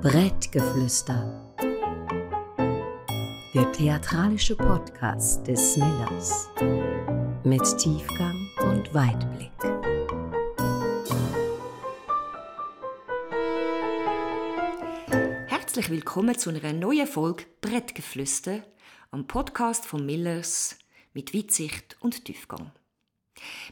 Brettgeflüster. Der theatralische Podcast des Millers. Mit Tiefgang und Weitblick. Herzlich willkommen zu einer neuen Folge Brettgeflüster am Podcast von Millers mit Weitsicht und Tiefgang.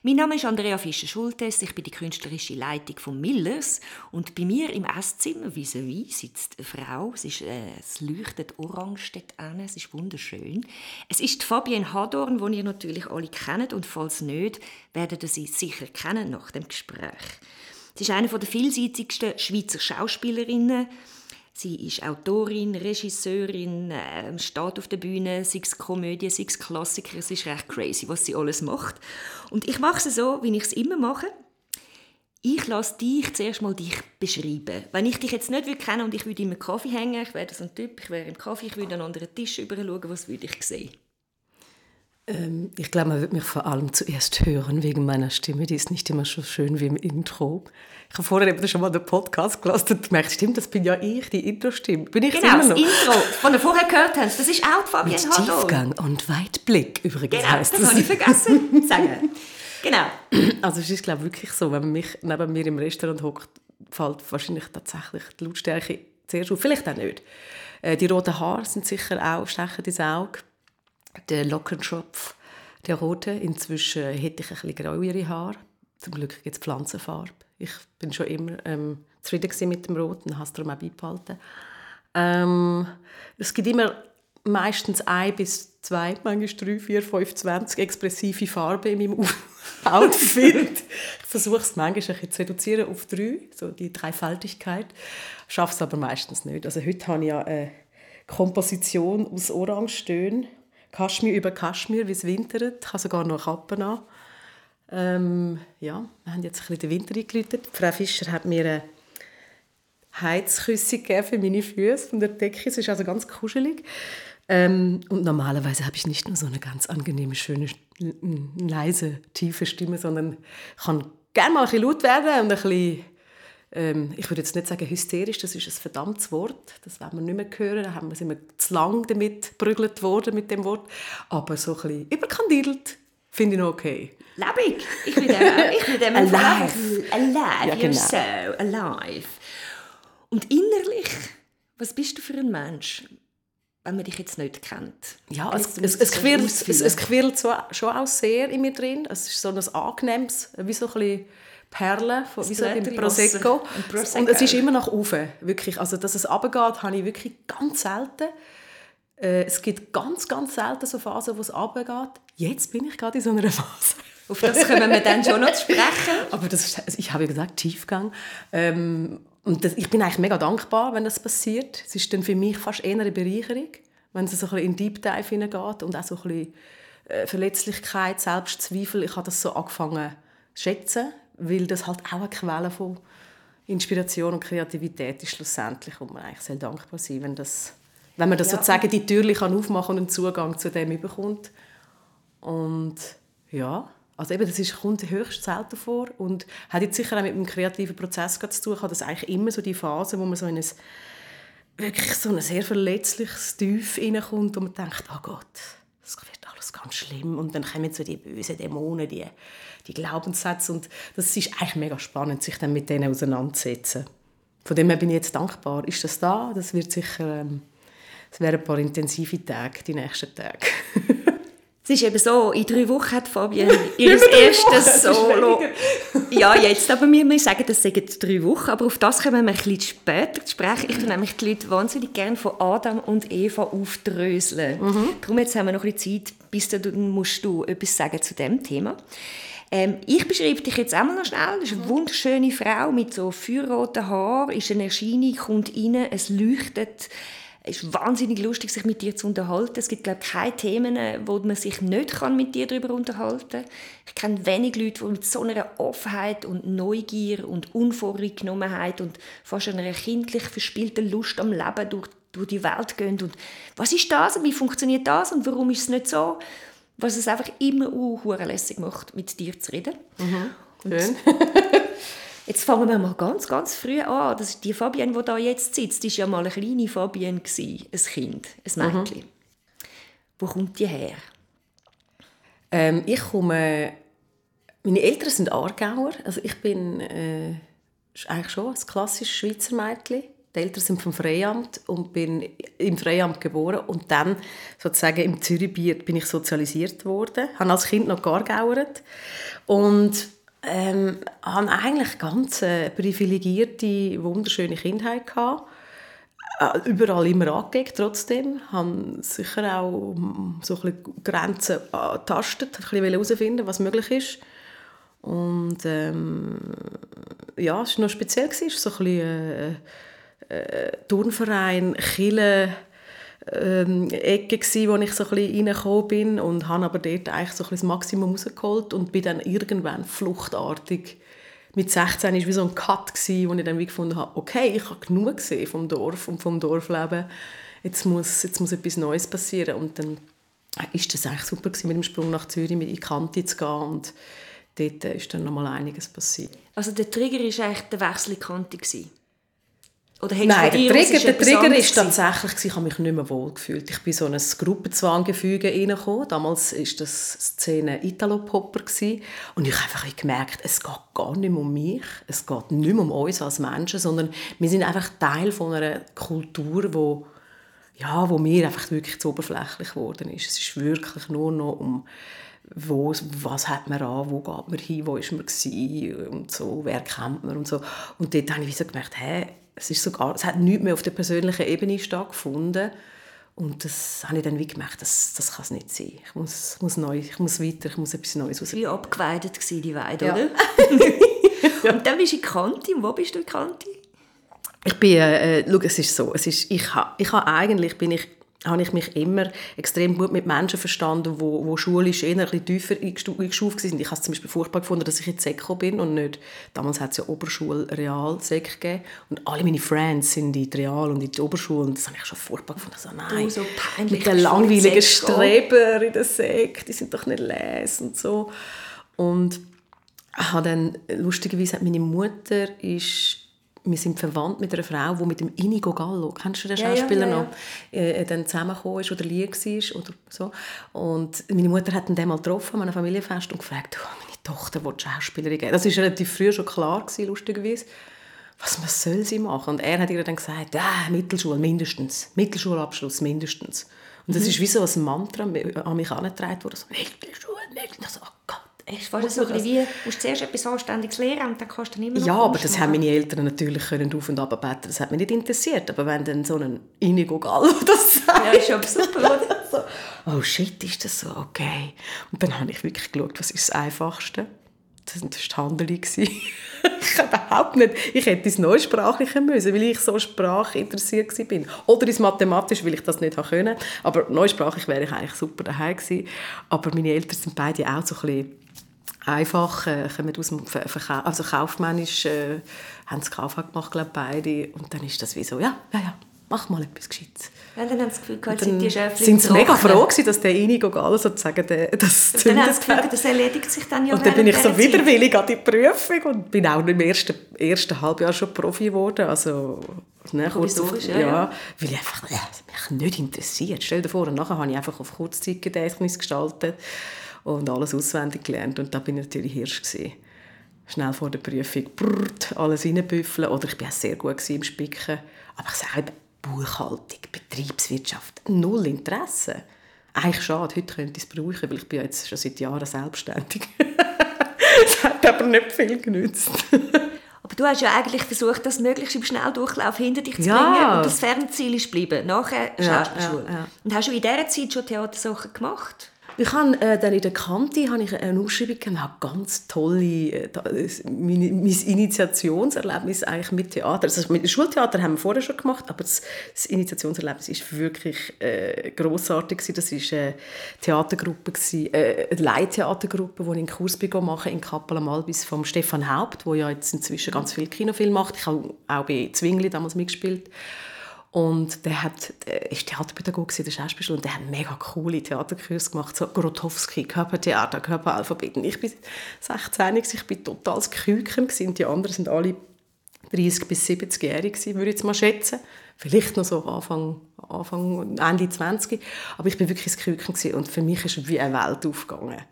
Mein Name ist Andrea Fischer-Schultes, ich bin die künstlerische Leitung von Millers und bei mir im Esszimmer vis-à-vis sitzt eine Frau, es, ist, äh, es leuchtet orange dort es ist wunderschön. Es ist Fabienne Hadorn, die ihr natürlich alle kennt und falls nicht, werdet ihr sie sicher kennen nach dem Gespräch. Sie ist eine der vielseitigsten Schweizer Schauspielerinnen, Sie ist Autorin, Regisseurin, äh, steht auf der Bühne, sei es Komödie, sei es Klassiker. Es ist recht crazy, was sie alles macht. Und ich mache es so, wie ich es immer mache. Ich lasse dich zuerst mal dich beschreiben. Wenn ich dich jetzt nicht würde kennen und ich würde in einem Kaffee hängen, ich wäre so ein Typ, ich wäre im Kaffee, ich würde an einen anderen Tisch schauen, was würde ich sehen? Ähm, ich glaube, man wird mich vor allem zuerst hören wegen meiner Stimme. Die ist nicht immer so schön wie im Intro. Ich habe vorher eben schon mal den Podcast gelassen und gemerkt, stimmt, das bin ja ich, die Intro-Stimme. Bin ich genau, das noch? Intro, von wir vorher gehört haben, das ist auch Fabian Mit Tiefgang und Weitblick übrigens genau, heißt das. das habe ich vergessen sagen. Genau. Also es ist, glaube ich, wirklich so, wenn man mich neben mir im Restaurant hockt, fällt wahrscheinlich tatsächlich die Lautstärke zuerst auf. Vielleicht auch nicht. Äh, die roten Haare sind sicher auch stechen ins Auge der Lockenschopf, der rote. Inzwischen hätte ich ein bisschen grauere Haare. Zum Glück gibt es Pflanzenfarbe. Ich bin schon immer ähm, zufrieden mit dem Roten, habe es darum auch beibehalten. Ähm, es gibt immer meistens ein bis zwei, manchmal drei, vier, fünf, zwanzig expressive Farben in meinem Outfit. ich versuche es manchmal ein zu reduzieren auf drei, so die Dreifaltigkeit. Schaffe es aber meistens nicht. Also heute habe ich ja eine Komposition aus Orangestönen Kaschmir über Kaschmir, wie es wintert. Ich habe sogar noch Kappen an. Ähm, ja, wir haben jetzt ein bisschen den Winter eingeläutet. Frau Fischer hat mir eine Heizküsse gegeben für meine Füße von der Decke. Es ist also ganz kuschelig. Ähm, und normalerweise habe ich nicht nur so eine ganz angenehme, schöne, leise, tiefe Stimme, sondern kann gerne mal ein bisschen laut werden und ein bisschen ähm, ich würde jetzt nicht sagen hysterisch, das ist ein verdammtes Wort, das werden wir nicht mehr hören, da haben wir immer zu lang damit prügelt worden mit dem Wort, aber so ein bisschen überkandidelt finde ich noch okay. Lebendig, ich will dem, ich will dem alive, alive, ja, genau. you're so alive. Und innerlich, was bist du für ein Mensch? wenn man dich jetzt nicht kennt. Ja, es, es, es, quirlt, es, es quirlt so, schon auch sehr in mir drin. Es ist so ein angenehmes, wie so ein bisschen Perlen, von, wie so ein Prosecco. Prosecco. Und es ist immer nach oben, wirklich. Also, dass es runtergeht, habe ich wirklich ganz selten. Äh, es gibt ganz, ganz selten so Phasen, wo es runtergeht. Jetzt bin ich gerade in so einer Phase. Auf das können wir dann schon noch sprechen. Aber das ist, also ich habe ja gesagt, Tiefgang. Ähm, und das, ich bin eigentlich mega dankbar, wenn das passiert. Es ist dann für mich fast eher eine Bereicherung, wenn es so ein bisschen in Deep Dive hineingeht und auch so ein bisschen äh, Verletzlichkeit, Selbstzweifel. Ich habe das so angefangen zu schätzen weil das halt auch eine Quelle von Inspiration und Kreativität ist schlussendlich und man eigentlich sehr dankbar sein, wenn das wenn man das ja. sozusagen die Tür kann aufmachen und einen Zugang zu dem bekommt und ja also eben, das ist, kommt höchst selten vor und hat jetzt sicher auch mit dem kreativen Prozess zu tun. Ich habe das eigentlich immer so die Phase, wo man so in ein wirklich so ein sehr verletzliches Tief reinkommt und man denkt, oh Gott, das wird alles ganz schlimm und dann kommen so die bösen Dämonen, die die Glaubenssätze. Und das ist eigentlich mega spannend, sich dann mit denen auseinanderzusetzen. Von dem her bin ich jetzt dankbar. Ist das da? Das wird sicher, ähm, es wären ein paar intensive Tage, die nächsten Tage. Es ist eben so, in drei Wochen hat Fabian ihr erstes Solo. ja, jetzt, aber wir müssen sagen, das sind drei Wochen, aber auf das kommen wir ein bisschen später zu sprechen. Ich tue nämlich die Leute wahnsinnig gerne von Adam und Eva aufdröseln. Mhm. Darum jetzt haben wir noch ein bisschen Zeit, bis du, musst du etwas sagen zu dem Thema. Ähm, ich beschreibe dich jetzt einmal noch schnell. Das ist eine wunderschöne Frau mit so feuerroten Haaren, ist eine Erscheinung, kommt rein, es leuchtet. Es ist wahnsinnig lustig, sich mit dir zu unterhalten. Es gibt, glaube ich, keine Themen, wo man sich nicht kann mit dir darüber unterhalten kann. Ich kenne wenig Leute, die mit so einer Offenheit und Neugier und Unvorgenommenheit und fast einer kindlich verspielten Lust am Leben durch, durch die Welt gehen. Und was ist das und wie funktioniert das und warum ist es nicht so? Was es einfach immer uh, lässig macht, mit dir zu reden. Mhm. Schön. Jetzt fangen wir mal ganz, ganz früh an. Das ist die Fabienne, die da jetzt sitzt, war ja mal eine kleine Fabienne, ein Kind, ein Mädchen. Mhm. Wo kommt die her? Ähm, ich komme... Meine Eltern sind Aargauer. Also ich bin äh, eigentlich schon ein klassisches Schweizer Mädchen. Die Eltern sind vom Freiamt und bin im Freiamt geboren und dann sozusagen im Zürichbiet bin ich sozialisiert worden. Habe als Kind noch geargauert und ähm, habe eigentlich ganz eine privilegierte, wunderschöne Kindheit gehabt. Äh, überall immer angelegt trotzdem. habe sicher auch so ein bisschen Grenzen getastet, ein bisschen herausfinden, was möglich ist. Und ähm, ja, es war noch speziell. Es war so ein bisschen, äh, äh, Turnverein, Chile, ähm, Ecke gsi, wo ich so ein reingekommen bin und habe aber dort eigentlich so ein das Maximum rausgeholt und bin dann irgendwann fluchtartig mit 16 war wie so ein Cut, gsi, wo ich dann wie gefunden habe, okay, ich habe genug gesehen vom Dorf und vom Dorfleben, jetzt muss, jetzt muss etwas Neues passieren und dann ist das eigentlich super gewesen, mit dem Sprung nach Zürich mit in die Kante zu gehen und dort ist dann noch mal einiges passiert. Also der Trigger war eigentlich der Wechsel in die Kante? Gewesen. Oder Nein, der Trigger, der Trigger ist tatsächlich, ich habe mich nicht mehr wohl gefühlt. Ich bin so ein Gruppenzwanggefüge reingekommen. Damals war das Szene Italo-Popper. Und ich habe einfach gemerkt, es geht gar nicht mehr um mich. Es geht nicht mehr um uns als Menschen, sondern wir sind einfach Teil von einer Kultur, wo ja, wo mir einfach wirklich zu oberflächlich geworden ist. Es ist wirklich nur noch um wo, was hat man an, wo geht man hin, wo ist man gewesen und so, wer kennt man und so. Und dort habe ich so gemerkt, hey, es, ist sogar, es hat nichts mehr auf der persönlichen Ebene stattgefunden. Und das habe ich dann wie gemerkt, das, das kann es nicht sein. Ich muss, muss, neu, ich muss weiter, ich muss etwas Neues raus. Wie abgeweidet war die Weide, ja. oder? ja. Und dann bist du in Kanti. Und wo bist du in Kanti? Ich bin, äh, schau, es ist so, es ist, ich, ha, ich ha, eigentlich bin ich habe ich mich immer extrem gut mit Menschen verstanden, wo, wo schulisch eher ein bisschen tiefer eingestuft sind. Ich habe es zum Beispiel furchtbar gefunden, dass ich in Seko bin und nicht, damals hat es ja Oberschule, Real, Sek gegeben und alle meine Friends sind in die Real und in die Oberschule und das habe ich schon furchtbar gefunden. Also nein, so peinlich, mit den langweiligen Streber in der Sek, die sind doch nicht les und so. Und habe dann, lustigerweise hat meine Mutter ist wir sind verwandt mit einer Frau, die mit dem Inigo Gallo, kennst du den Schauspieler ja, ja, ja, noch, äh, dann zusammengekommen ist oder lieb war oder so. Und meine Mutter hat ihn dann mal getroffen an einem Familienfest und gefragt, oh, meine Tochter will Schauspielerin geben. Das war relativ früh schon klar, gewesen, lustigerweise. Was, was soll sie machen? Und er hat ihr dann gesagt, ja, Mittelschule mindestens, Mittelschulabschluss mindestens. Und das mhm. ist wie so ein Mantra an mich herangetragen worden, so, Mittelschule, Mittelschule. Echt? War so wie, du musst zuerst etwas Anständiges lernen und dann kannst du dann immer noch Ja, aber das haben meine Eltern natürlich können auf und ab beten. Das hat mich nicht interessiert. Aber wenn dann so ein Inigo Gallo das sagt... Ja, ist schon super, oder? so, oh shit, ist das so? Okay. Und dann habe ich wirklich geschaut, was ist das Einfachste? Das war die Handeli. ich überhaupt nicht. Ich hätte ins Neusprachliche müssen, weil ich so sprachinteressiert war. Oder ins Mathematisch, weil ich das nicht konnte. Aber neusprachlich wäre ich eigentlich super daheim gewesen. Aber meine Eltern sind beide auch so ein bisschen einfach, äh, kommen aus dem Verkauf, also kaufmännisch, äh, haben sie KV gemacht, glaube beide. Und dann ist das wie so, ja, ja, ja, mach mal etwas Gescheites. Ja, dann haben sie das Gefühl, gehabt, sind die Schäfchen sind sie mega froh gewesen, dass der Inigo Gallo sozusagen das Dann haben sie das Gefühl, das erledigt sich dann ja Und dann bin ich so widerwillig an die Prüfung und bin auch im ersten, ersten Halbjahr schon Profi geworden, also ne, kurz auf, ja, ja, weil ich einfach, ja, mich nicht interessiert. Stell dir vor, und nachher habe ich einfach auf Kurzzeitgedächtnis gestaltet und alles auswendig gelernt. Und da bin ich natürlich Hirsch. Gewesen. Schnell vor der Prüfung brrrt, alles reinbüffeln. Oder ich war auch sehr gut im Spicken. Aber ich sage Buchhaltung, Betriebswirtschaft, null Interesse. Eigentlich schade, heute könnte ich es brauchen, weil ich bin jetzt schon seit Jahren selbstständig. das hat aber nicht viel genützt. aber du hast ja eigentlich versucht, das möglichst im Schnelldurchlauf hinter dich zu ja. bringen und das Fernziel ist geblieben, nachher Schauspielschule. Ja, ja, und hast du in dieser Zeit schon Theatersachen gemacht? Ich habe äh, dann in der Kante habe ich eine Ausschreibung gemacht, ganz tolle, äh, mein, mein Initiationserlebnis eigentlich mit Theater. Also mit dem Schultheater haben wir vorher schon gemacht, aber das, das Initiationserlebnis ist wirklich äh, großartig Das war eine Theatergruppe, äh, eine Leittheatergruppe, die ich einen Kurs machen in Kappel am Albis vom Stefan Haupt, der ja jetzt inzwischen ganz viele Kinofilme macht. Ich habe auch bei Zwingli damals mitgespielt. Und der, hat, der ist Theaterpädagoge, der Schauspieler, und der hat mega coole Theaterkurse gemacht, so Grotowski, Körpertheater, Körperalphabet. Und ich bin 16, ich bin total das Küken und die anderen sind alle 30 bis 70-jährig würde ich jetzt mal schätzen. Vielleicht noch so Anfang, Anfang Ende 20. Aber ich bin wirklich das Küken und für mich ist wie eine Welt aufgegangen.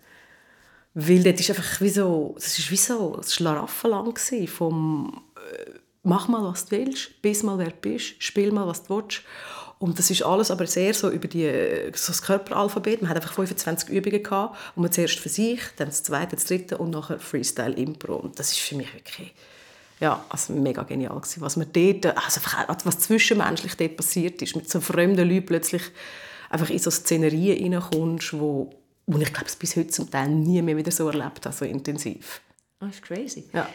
Weil das ist einfach wie so, das ist wie so ein Schlaraffenland vom äh, «Mach mal, was du willst, bis mal, wer du bist, spiel mal, was du willst». Und das ist alles aber sehr so über die, so das Körperalphabet. Man hat einfach 25 Übungen gehabt. Und man zuerst für sich, dann das zweite, das dritte und nachher Freestyle Impro. Und das ist für mich wirklich ja, also mega genial gewesen, was man dort, also was zwischenmenschlich dort passiert ist, mit so fremden Leuten plötzlich einfach in so Szenerien reinkommst, wo, wo ich glaube, bis heute zum Teil nie mehr wieder so erlebt habe, so intensiv. Das ist crazy. Ja.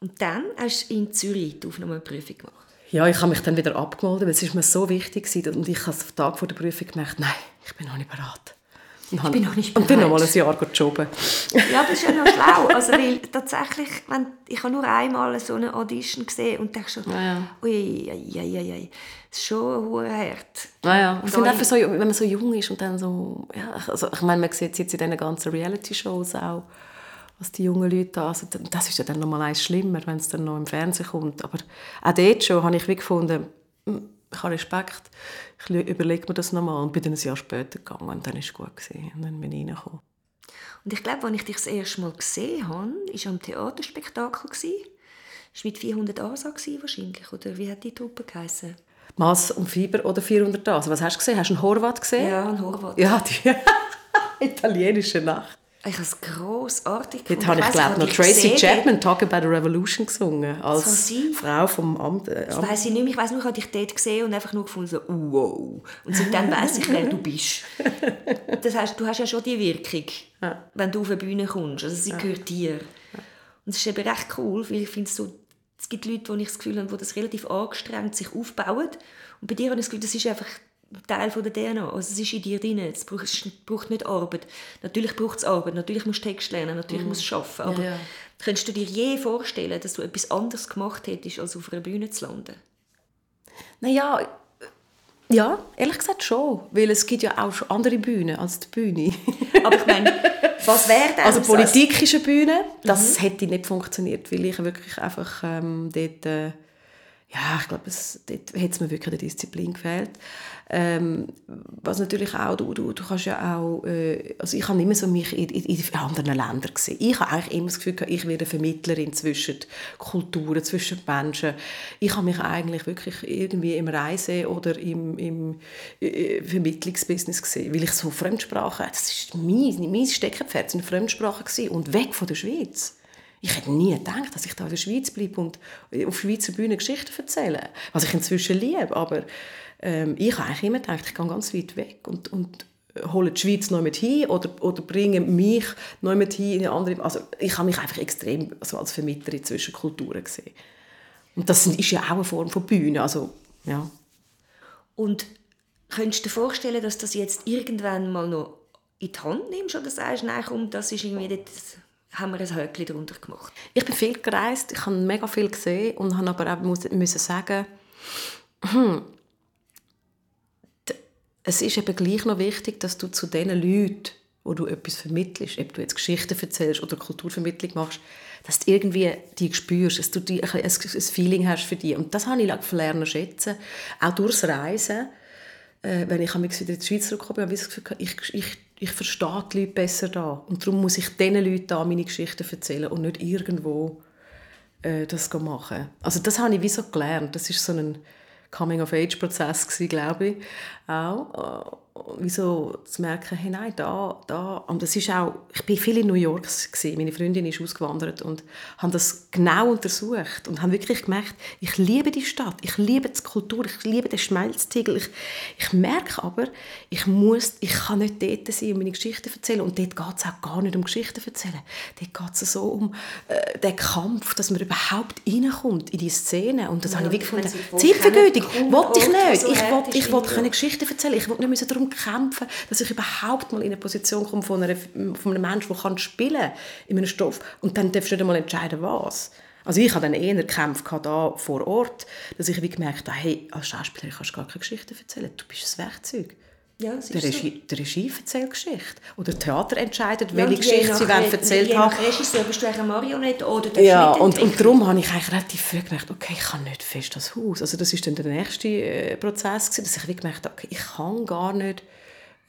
Und dann hast du in Zürich die Aufnahmeprüfung gemacht? Ja, ich habe mich dann wieder abgemeldet, weil es ist mir so wichtig war. Und ich habe am Tag vor der Prüfung gemerkt, nein, ich bin noch nicht bereit. Und ich bin noch nicht bereit. Und bin noch mal ein Jahr jobben. ja, das ist ja noch schlau. Also, weil tatsächlich, wenn, ich habe nur einmal so eine Audition gesehen und dachte schon, ja, ja. ui, ui, ui, ui, das ist schon ein hart. Ja, ja. Ich finde einfach so, wenn man so jung ist und dann so, ja, also ich meine, man sieht es jetzt in diesen ganzen Reality-Shows auch, was die jungen Leute also das ist ja dann noch mal eins schlimmer, wenn es dann noch im Fernsehen kommt. Aber auch dort schon habe ich wie gefunden, hm, ich habe Respekt, ich überlege mir das nochmal und bin dann ein Jahr später gegangen und dann war es gut. Gewesen. Und dann bin ich reingekommen. Und ich glaube, als ich dich das erste Mal gesehen habe, war am Theaterspektakel. Das war mit 400 ASA wahrscheinlich, oder wie hat die Truppe geheißen? Mass und Fieber oder 400 ASA. Was hast du gesehen? Hast du einen Horvat gesehen? Ja, einen Horvat. Ja, die italienische Nacht. Ich habe es grossartig gefunden. Dort habe ich, glaube noch Tracy Chapman «Talk About a Revolution» gesungen, als Frau vom Amt. Äh, das weiss ich nicht mehr. Ich weiss nur, ich habe dich dort gesehen und einfach nur gefunden, so, wow. Und seitdem weiss ich, wer du bist. Das heißt, du hast ja schon die Wirkung, ja. wenn du auf eine Bühne kommst. Also sie ja. gehört dir. Und es ist eben recht cool, weil ich finde so, es gibt Leute, die ich das Gefühl habe, die das relativ angestrengt sich aufbauen. Und bei dir habe ich das Gefühl, das ist einfach Teil von der DNA. Also es ist in dir drin. Es braucht, nicht Arbeit. Natürlich braucht es Arbeit. Natürlich musst du Text lernen. Natürlich mm. musst du arbeiten. Aber ja, ja. könntest du dir je vorstellen, dass du etwas anderes gemacht hättest, als auf einer Bühne zu landen? Naja, ja, ehrlich gesagt schon. Weil es gibt ja auch schon andere Bühnen als die Bühne. Aber ich meine, was wäre denn Also Politik ist eine Bühne. Das mhm. hätte nicht funktioniert, weil ich wirklich einfach ähm, dort... Äh, ja, ich glaube, es, dort hat es mir wirklich eine Disziplin gefehlt. Ähm, was natürlich auch, du, du, du kannst ja auch, äh, also ich habe immer so mich in, in, in anderen Ländern gesehen. Ich habe eigentlich immer das Gefühl, ich werde Vermittlerin zwischen Kulturen, zwischen Menschen. Ich habe mich eigentlich wirklich irgendwie im Reise- oder im, im äh, Vermittlungsbusiness gesehen, weil ich so Fremdsprachen, das ist mein, mein Steckenpferd, sind Fremdsprachen gewesen und weg von der Schweiz. Ich hätte nie gedacht, dass ich da in der Schweiz bleibe und auf Schweizer Bühne Geschichten erzähle. Was ich inzwischen liebe, aber ähm, ich habe eigentlich immer gedacht, ich gehe ganz weit weg und, und hole die Schweiz noch mit hin oder, oder bringe mich noch mit hin in eine andere... Also ich habe mich einfach extrem also als Vermittlerin zwischen Kulturen gesehen. Und das ist ja auch eine Form von Bühne, also ja. Und könntest du dir vorstellen, dass das jetzt irgendwann mal noch in die Hand nimmst oder sagst, nein, komm, das ist irgendwie das haben wir ein Höckchen darunter gemacht. Ich bin viel gereist, ich habe mega viel gesehen und habe aber auch müssen sagen, hm, es ist eben gleich noch wichtig, dass du zu den Leuten, wo du etwas vermittelst, ob du jetzt Geschichten erzählst oder Kulturvermittlung machst, dass du irgendwie die spürst, dass du die, ein, ein Feeling hast für die. Und das habe ich lernen schätzen, auch durchs Reisen. Äh, wenn ich wieder in die Schweiz zurückkomme, habe ich das Gefühl, ich, ich ich verstehe die Leute besser da. Und darum muss ich diesen Leuten da meine Geschichten erzählen und nicht irgendwo äh, das machen. Also das habe ich wie so gelernt. Das ist so ein Coming-of-Age-Prozess, glaube ich, auch wieso zu merken, hey, nein, da, da. Und das ist auch, ich bin viel in New York gewesen. Meine Freundin ist ausgewandert und haben das genau untersucht und haben wirklich gemerkt, ich liebe die Stadt, ich liebe die Kultur, ich liebe den Schmelztiegel. Ich, ich merke aber, ich muss, ich kann nicht dort sein und meine Geschichten erzählen. Und dort geht es auch gar nicht um Geschichten erzählen. Dort geht es so um äh, den Kampf, dass man überhaupt reinkommt in die Szene. Und das ja, habe ich wirklich gefunden. Zeitvergütung, wollte ich nicht. Ich wollte ich wollt Geschichten erzählen. Ich wollte nicht darum kämpfen, dass ich überhaupt mal in eine Position komme von, einer, von einem Menschen, der kann spielen in einem Stoff. Und dann darfst du nicht einmal entscheiden, was. Also ich hatte dann eher Kämpfe da vor Ort, dass ich wie gemerkt habe, hey, als Schauspielerin kannst du gar keine Geschichte erzählen, du bist ein Werkzeug. Ja, der, Regie, so. der Regie erzählt Geschichte. Oder Theater entscheidet, welche ja, Geschichte sie wollen erzählt haben. Je nach Regisseur bist du eine Marionette oder der Ja, und, und darum habe ich eigentlich relativ früh gemerkt, okay, ich kann nicht fest das Haus. Also das war dann der nächste äh, Prozess, gewesen, dass ich gemerkt habe, okay, ich kann gar nicht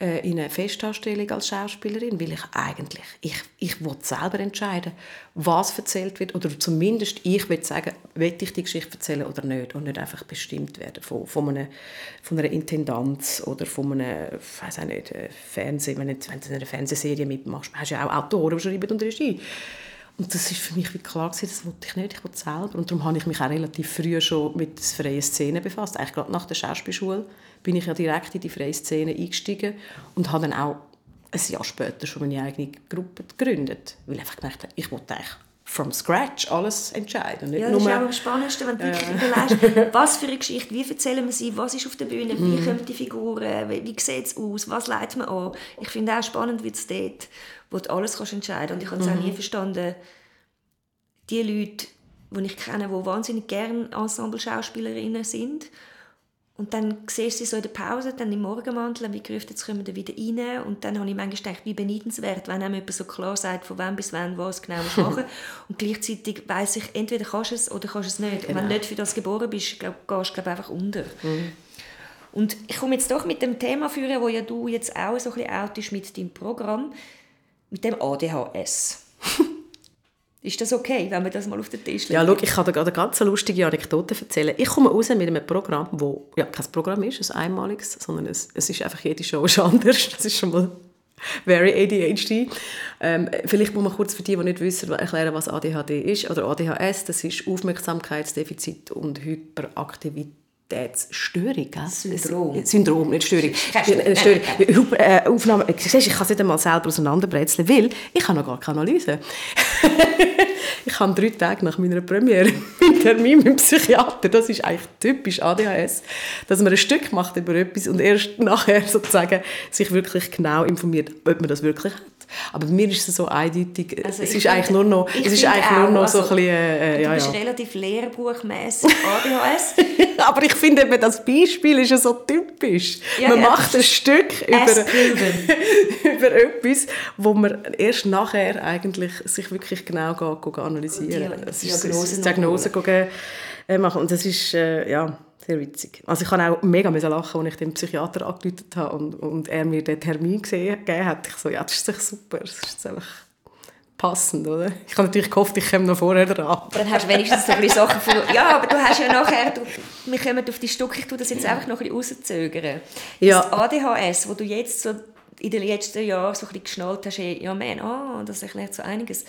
äh, in eine Festanstellung als Schauspielerin, weil ich eigentlich, ich, ich will selber entscheiden, was erzählt wird, oder zumindest ich will sagen, will ich die Geschichte erzählen oder nicht, und nicht einfach bestimmt werden von, von, einer, von einer Intendanz oder von einem, ich weiß nicht, äh, Fernsehen, wenn, du in einer Fernsehserie mitmachst, hast du ja auch Autoren, die schreiben und Regie. Und das ist für mich wie klar gewesen, das wollte ich nicht, ich wollte selber. Und darum habe ich mich auch relativ früh schon mit der freien Szene befasst. Eigentlich gerade nach der Schauspielschule bin ich ja direkt in die freie Szene eingestiegen und habe dann auch ein Jahr später schon meine eigene Gruppe gegründet. Weil ich einfach gemerkt habe, ich wollte eigentlich from scratch alles entscheiden. Nicht ja, das ist auch am spannendsten, wenn du wirklich äh. überlegst, was für eine Geschichte, wie erzählen wir sie, was ist auf der Bühne, wie mm. kommen die Figuren, wie, wie sieht es aus, was leitet man an. Ich finde auch spannend, wie es dort, wo du alles kannst entscheiden kannst. Und ich habe es mm. auch nie verstanden, die Leute, die ich kenne, die wahnsinnig gerne Ensemble-Schauspielerinnen sind, und dann siehst du sie so in der Pause, dann im Morgenmantel, wie gerufen, jetzt kommen wir wieder rein. Und dann habe ich manchmal gedacht, wie beneidenswert, wenn einem jemand so klar sagt, von wann bis wann was genau machen Und gleichzeitig weiss ich, entweder kannst du es oder kannst du es nicht. Genau. Und wenn du genau. nicht für das geboren bist, glaub, gehst du glaub, einfach unter. Mhm. Und ich komme jetzt doch mit dem Thema führen, wo ja du jetzt auch so ein bisschen outest mit deinem Programm, mit dem ADHS. Ist das okay, wenn wir das mal auf den Tisch legen? Ja, schau, ich kann dir eine ganz lustige Anekdote erzählen. Ich komme raus mit einem Programm, das ja, kein Programm ist, ein einmaliges, sondern es, es ist einfach jede Show ist anders. Das ist schon mal very ADHD. Ähm, vielleicht muss man kurz für die, die nicht wissen, erklären, was ADHD ist oder ADHS. Das ist Aufmerksamkeitsdefizit und Hyperaktivität Störung, gell? Syndrom. Syndrom, nicht Störung. Störung. Äh, Aufnahme, siehst, ich kann es nicht einmal selber auseinanderbrezeln, weil ich habe noch gar keine Analyse. ich habe drei Tage nach meiner Premiere einen Termin mit dem Psychiater. Das ist eigentlich typisch ADHS, dass man ein Stück macht über etwas und erst nachher sozusagen sich wirklich genau informiert, ob man das wirklich hat. Aber bei mir ist es so eindeutig, also es ist eigentlich nur noch, es ist eigentlich nur noch also, so ein bisschen, äh, Du ja, bist ja. relativ lehrbuchmässig ADHS. Aber ich finde eben, das Beispiel ist ja so typisch. Ja, man macht ein Stück über, über etwas, wo man erst nachher eigentlich sich wirklich genau geht, geht analysieren kann. Diagnose, Diagnose gehen, äh, machen. Und das ist, äh, ja sehr witzig. Also ich habe auch mega lachen, als ich den Psychiater angerufen habe und, und er mir den Termin gesehen, gegeben hat. Ich so, ja, das ist super, das ist einfach passend, oder? Ich habe natürlich gehofft, ich komme noch vorher dran. Aber dann hast du wenigstens so ein Sachen von, ja, aber du hast ja nachher, du, wir kommen auf die Stücke, ich tue das jetzt einfach noch ein bisschen rauszögern. Ja. Das ADHS, wo du jetzt so in den letzten Jahren so ein bisschen geschnallt hast, ja, man, oh, das erklärt so einiges.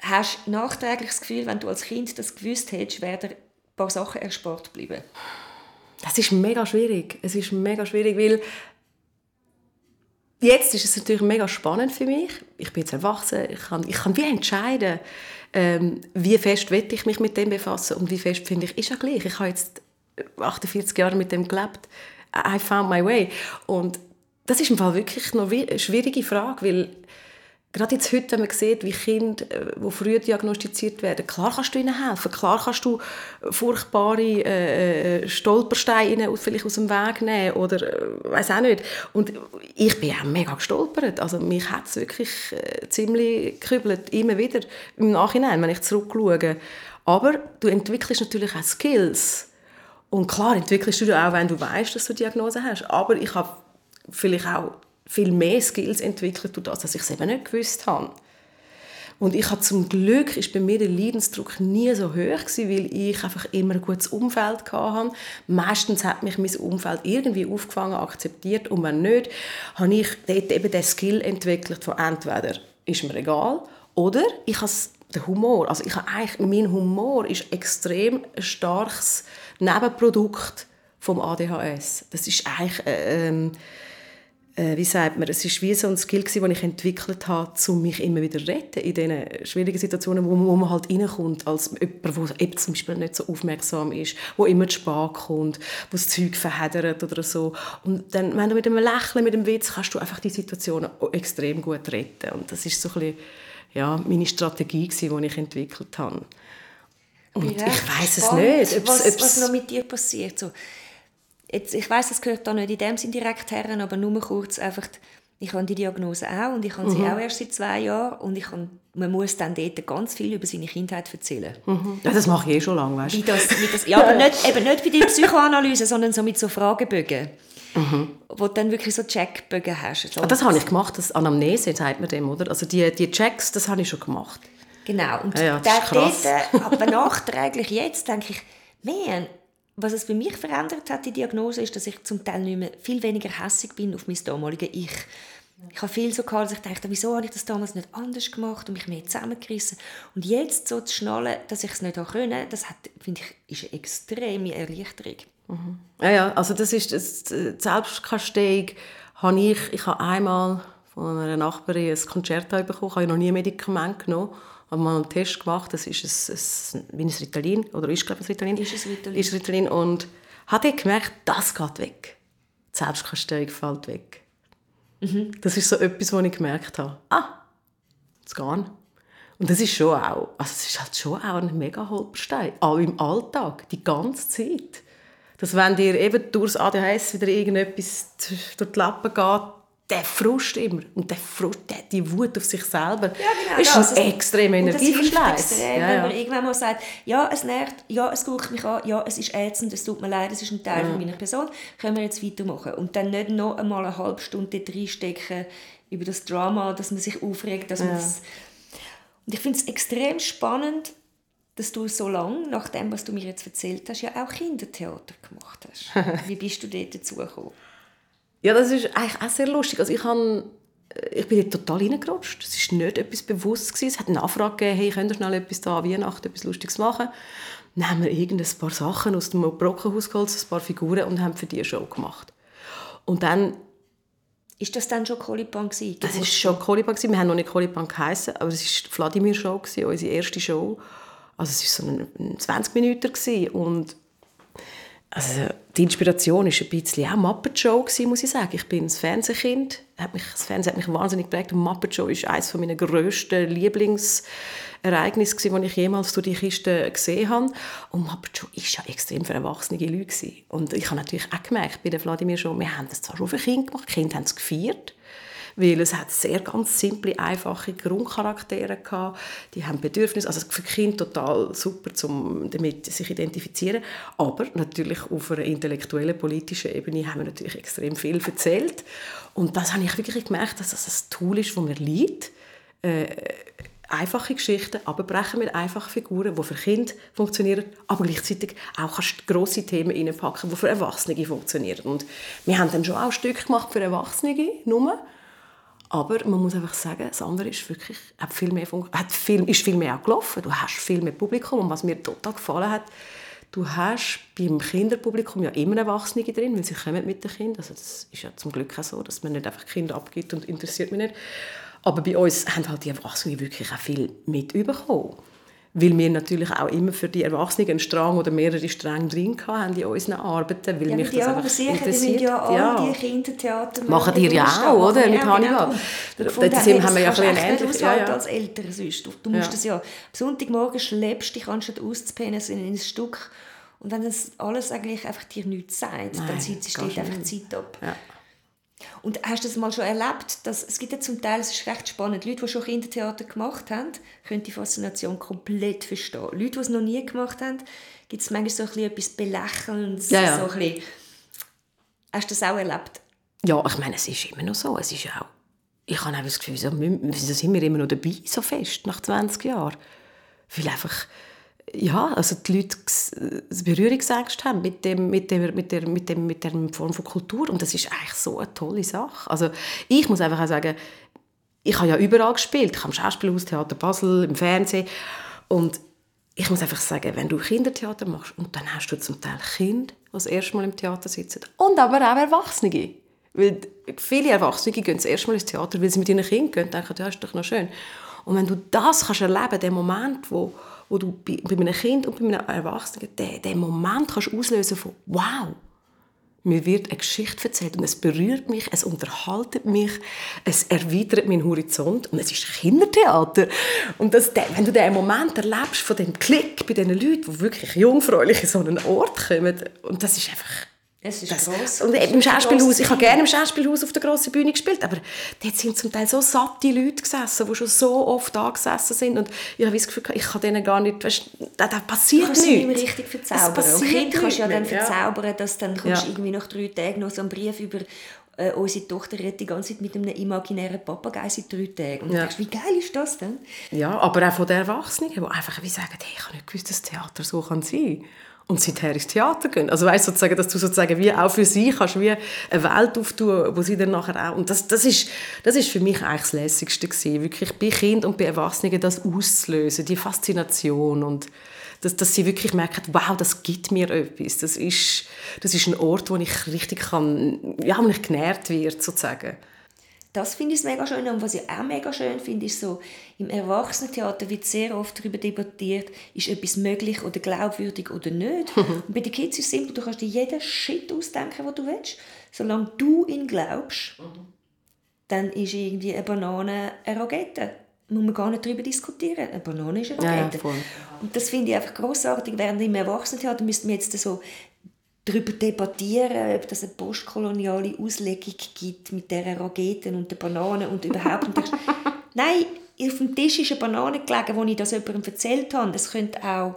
Hast du nachträglich das Gefühl, wenn du als Kind das gewusst hättest, wäre paar Sachen erspart bleiben? Das ist mega schwierig. Es ist mega schwierig, weil jetzt ist es natürlich mega spannend für mich. Ich bin jetzt erwachsen, ich kann, ich kann wie entscheiden, ähm, wie fest will ich mich mit dem befassen und wie fest finde ich, ist ja gleich. Ich habe jetzt 48 Jahre mit dem gelebt. I found my way. Und das ist im Fall wirklich eine schwierige Frage, weil gerade jetzt heute, wenn man sieht, wie Kinder, die äh, früh diagnostiziert werden, klar kannst du ihnen helfen, klar kannst du furchtbare äh, äh Stolpersteine vielleicht aus dem Weg nehmen oder äh, weiß auch nicht. Und ich bin auch mega gestolpert, also mich hat es wirklich äh, ziemlich gekübelt, immer wieder im Nachhinein, wenn ich zurückschaue. Aber du entwickelst natürlich auch Skills und klar entwickelst du auch, wenn du weißt, dass du Diagnose hast. Aber ich habe vielleicht auch viel mehr Skills entwickelt durch das, dass ich es eben nicht gewusst habe. Und ich habe zum Glück ist bei mir der Leidensdruck nie so hoch gewesen, weil ich einfach immer ein gutes Umfeld hatte. Meistens hat mich mein Umfeld irgendwie aufgefangen, akzeptiert und wenn nicht, habe ich dort eben den Skill entwickelt von entweder ist mir egal oder ich habe den Humor. Also ich habe eigentlich, mein Humor ist extrem ein starkes Nebenprodukt vom ADHS. Das ist eigentlich äh, äh, wie sagt man, es ist wie so ein Skill den ich entwickelt habe, um mich immer wieder zu retten in diesen schwierigen Situationen, wo, wo man halt reinkommt, als jemand, der zum Beispiel nicht so aufmerksam ist, wo immer zu spät kommt, wo das Zeug verheddert oder so. Und dann, wenn du mit einem Lächeln, mit einem Witz, kannst du einfach die Situationen extrem gut retten. Und das ist so ein bisschen, ja, meine Strategie, die ich entwickelt habe. Und ich weiß es nicht, was, was noch mit dir passiert. So, jetzt, ich weiß, das gehört da nicht in dem Sinn direkt her, aber nur kurz einfach, ich habe die Diagnose auch und ich habe sie mhm. auch erst seit zwei Jahren und ich habe, man muss dann dort ganz viel über seine Kindheit erzählen. Mhm. Ja, das mache ich eh schon lange, weißt du. Das, das, ja, aber nicht, eben nicht bei der Psychoanalyse, sondern so mit so Fragebögen. Mhm. Wo du dann wirklich so Checkbögen hast. So. Ah, das habe ich gemacht, das Anamnese sagt man dem, oder? Also die, die Checks, das habe ich schon gemacht. Genau, und ja, ja, das dort, aber nachträglich jetzt denke ich, man, was es bei mir verändert hat, die Diagnose, ist, dass ich zum Teil nicht mehr, viel weniger hässig bin auf mein damaliges Ich. Ich habe viel so gehabt, dass ich dachte, wieso habe ich das damals nicht anders gemacht und mich mehr zusammengerissen. Und jetzt so zu schnallen, dass ich es nicht können das hat, finde ich, ist eine extreme Erleichterung. Mhm. Ja, ja, also das ist das, die Selbstkasteiung habe ich, ich habe einmal von einer Nachbarin ein Konzert bekommen, ich habe noch nie Medikament genommen habe mal einen Test gemacht, das ist ein, ein, wie ein Ritalin, oder ist glaube ich ein Ritalin. Ist es Ritalin. Ist Ritalin und habe gemerkt, das geht weg. Die Selbstkasteiung fällt weg. Mhm. Das ist so etwas, was ich gemerkt habe. Ah, es geht. Und das ist schon auch, also es ist halt schon auch ein mega Holperstein, auch im Alltag, die ganze Zeit. Dass wenn dir eben durchs ADHS wieder irgendetwas durch die Lappen geht, der Frust immer und der Frust, der, die Wut auf sich selber, ja, genau, ist das. ein extremer Energieverschleiß. Ja, ja. Wenn man irgendwann mal sagt, ja, es nervt, ja, es guckt mich an, ja, es ist ätzend, es tut mir leid, es ist ein Teil ja. von meiner Person, können wir jetzt weitermachen. Und dann nicht noch einmal eine halbe Stunde reinstecken über das Drama, dass man sich aufregt, dass man das... Und ich finde es extrem spannend, dass du so lange, nach dem, was du mir jetzt erzählt hast, ja auch Kindertheater gemacht hast. Wie bist du dort dazu gekommen? Ja, das ist eigentlich auch sehr lustig. Also ich, habe, äh, ich bin total reingerutscht. Es war nicht etwas bewusst. Gewesen. Es hat eine Nachfrage gegeben, hey, könnt ihr schnell etwas da an Weihnachten, etwas Lustiges machen? Dann haben wir irgendein paar Sachen aus dem Brockenhaus geholt, ein paar Figuren und haben für die Show gemacht. Und dann ist das dann schon Kolipan gewesen? Das war schon gewesen. Wir haben noch nicht Kolipan geheißen, aber es war die Vladimir Show gewesen, unsere erste Show. Also es war so ein 20 Minuten gewesen. und also die Inspiration war ein bisschen auch Muppet Show, muss ich sagen. Ich bin ein Fernsehkind. das Fernsehen hat mich wahnsinnig geprägt. Und Muppet Show ist eines meiner grössten Lieblingsereignisse, die ich jemals durch die Kiste gesehen habe. Und Muppet Show war ja extrem für erwachsene Leute. Und ich habe natürlich auch gemerkt, bei der Vladimir Show, wir haben das zwar schon für Kinder gemacht, die Kinder haben es gefeiert, weil es hat sehr ganz simple, einfache Grundcharaktere gehabt. Die haben Bedürfnisse, also für Kinder total super, um damit sich identifizieren. Aber natürlich auf einer intellektuellen, politischen Ebene haben wir natürlich extrem viel erzählt. Und das habe ich wirklich gemerkt, dass das ein Tool ist, das mir liegt. Äh, einfache Geschichten, aber brechen mit einfachen Figuren, die für Kinder funktionieren, aber gleichzeitig auch grosse Themen reinpacken, die für Erwachsene funktionieren. Und wir haben dann schon auch Stück gemacht für Erwachsene, nur, aber man muss einfach sagen, das andere ist wirklich, hat viel mehr, hat viel, ist viel mehr gelaufen. Du hast viel mehr Publikum. Und was mir total gefallen hat, du hast beim Kinderpublikum ja immer Erwachsene drin, weil sie kommen mit den Kindern. Also das ist ja zum Glück auch so, dass man nicht einfach Kinder abgibt und interessiert mich nicht. Aber bei uns haben halt die Erwachsenen wirklich auch viel mitbekommen weil wir natürlich auch immer für die Erwachsenen einen Strang oder mehrere Stränge drin hatten in unseren Arbeiten, weil ja, mich das einfach sicher, interessiert. Ja, ja. die Kindertheater machen die ja auch, oder? Mit Hannibal. Genau. Dort haben wir ja ein bisschen ja, ja. als Eltern sonst. Du, du musst ja. das ja, am Sonntagmorgen schleppst dich anstatt auszupennen in ein Stück und wenn das alles eigentlich einfach dir nichts sagt, Nein, dann steht einfach Zeit ab. Ja. Und hast du das mal schon erlebt? Dass, es gibt ja zum Teil, es ist recht spannend, Leute, die schon Kindertheater gemacht haben, können die Faszination komplett verstehen. Leute, die es noch nie gemacht haben, gibt es manchmal so ein bisschen etwas Belächelndes. Ja, ja. So ein bisschen. Hast du das auch erlebt? Ja, ich meine, es ist immer noch so. Es ist auch, ich habe auch das Gefühl, wieso, sind wir immer noch dabei, so fest, nach 20 Jahren? Weil einfach ja, also die Leute Berührungsängste haben mit, dem, mit, dem, mit, der, mit, dem, mit der Form von Kultur und das ist eigentlich so eine tolle Sache. Also ich muss einfach auch sagen, ich habe ja überall gespielt. Ich habe im Schauspielhaus, Theater Basel, im Fernsehen und ich muss einfach sagen, wenn du Kindertheater machst und dann hast du zum Teil Kinder, die das erste Mal im Theater sitzen und aber auch Erwachsene. Weil viele Erwachsene gehen das erste Mal ins Theater, weil sie mit ihren Kindern gehen und denken, ja, ist doch noch schön. Und wenn du das kannst erleben, den Moment, wo wo du bei, bei einem Kind und bei einem Erwachsenen den, den Moment kannst auslösen von «Wow, mir wird eine Geschichte erzählt und es berührt mich, es unterhaltet mich, es erweitert meinen Horizont und es ist Kindertheater. Und das, wenn du diesen Moment erlebst von dem Klick bei diesen Leuten, die wirklich jungfräulich in so einen Ort kommen, und das ist einfach es ist das, gross. Und im Schauspielhaus, ich habe gerne im Schauspielhaus auf der grossen Bühne gespielt, aber dort sind zum Teil so satte Leute gesessen, die schon so oft da gesessen sind und ich habe das Gefühl, ich kann denen gar nicht, weißt, da, da passiert nichts. Du kannst nicht richtig verzaubern. Und Kind kannst du ja dann verzaubern, dass dann kommst ja. irgendwie nach drei Tagen noch so einen Brief über äh, unsere Tochter redet die ganze Zeit mit einem imaginären Papagei seit drei Tagen. Und ja. du denkst, wie geil ist das denn? Ja, aber auch von den Erwachsenen, die einfach wie sagen, hey, ich habe nicht gewusst, dass Theater so kann sein kann und seither ins Theater gehen. Also weißt sozusagen, dass du sozusagen wie auch für sie kannst wie eine Welt auftun, wo sie dann nachher auch und das, das ist das ist für mich eigentlich das lässigste gewesen, wirklich bei Kind und bei Erwachsenen das auszulösen, die Faszination und dass, dass sie wirklich merken, wow, das gibt mir etwas. Das ist, das ist ein Ort, wo ich richtig kann, ja, wo ich genährt wird sozusagen. Das finde ich mega schön. Und was ich auch mega schön finde, ist so, im Erwachsenentheater wird sehr oft darüber debattiert, ist etwas möglich oder glaubwürdig oder nicht. und bei den Kids ist es simpel, du kannst dir jeden Shit ausdenken, was du willst. Solange du ihn glaubst, dann ist irgendwie eine Banane eine Rogette. Muss man gar nicht darüber diskutieren. Eine Banane ist eine Rogette. Ja, und das finde ich einfach grossartig. Während im Erwachsenentheater müssten wir jetzt so darüber debattieren, ob es eine postkoloniale Auslegung gibt mit der Rogeten und den Bananen und überhaupt. Und nein, auf dem Tisch ist eine Banane gelegen, wo ich das jemandem erzählt habe. Das könnte auch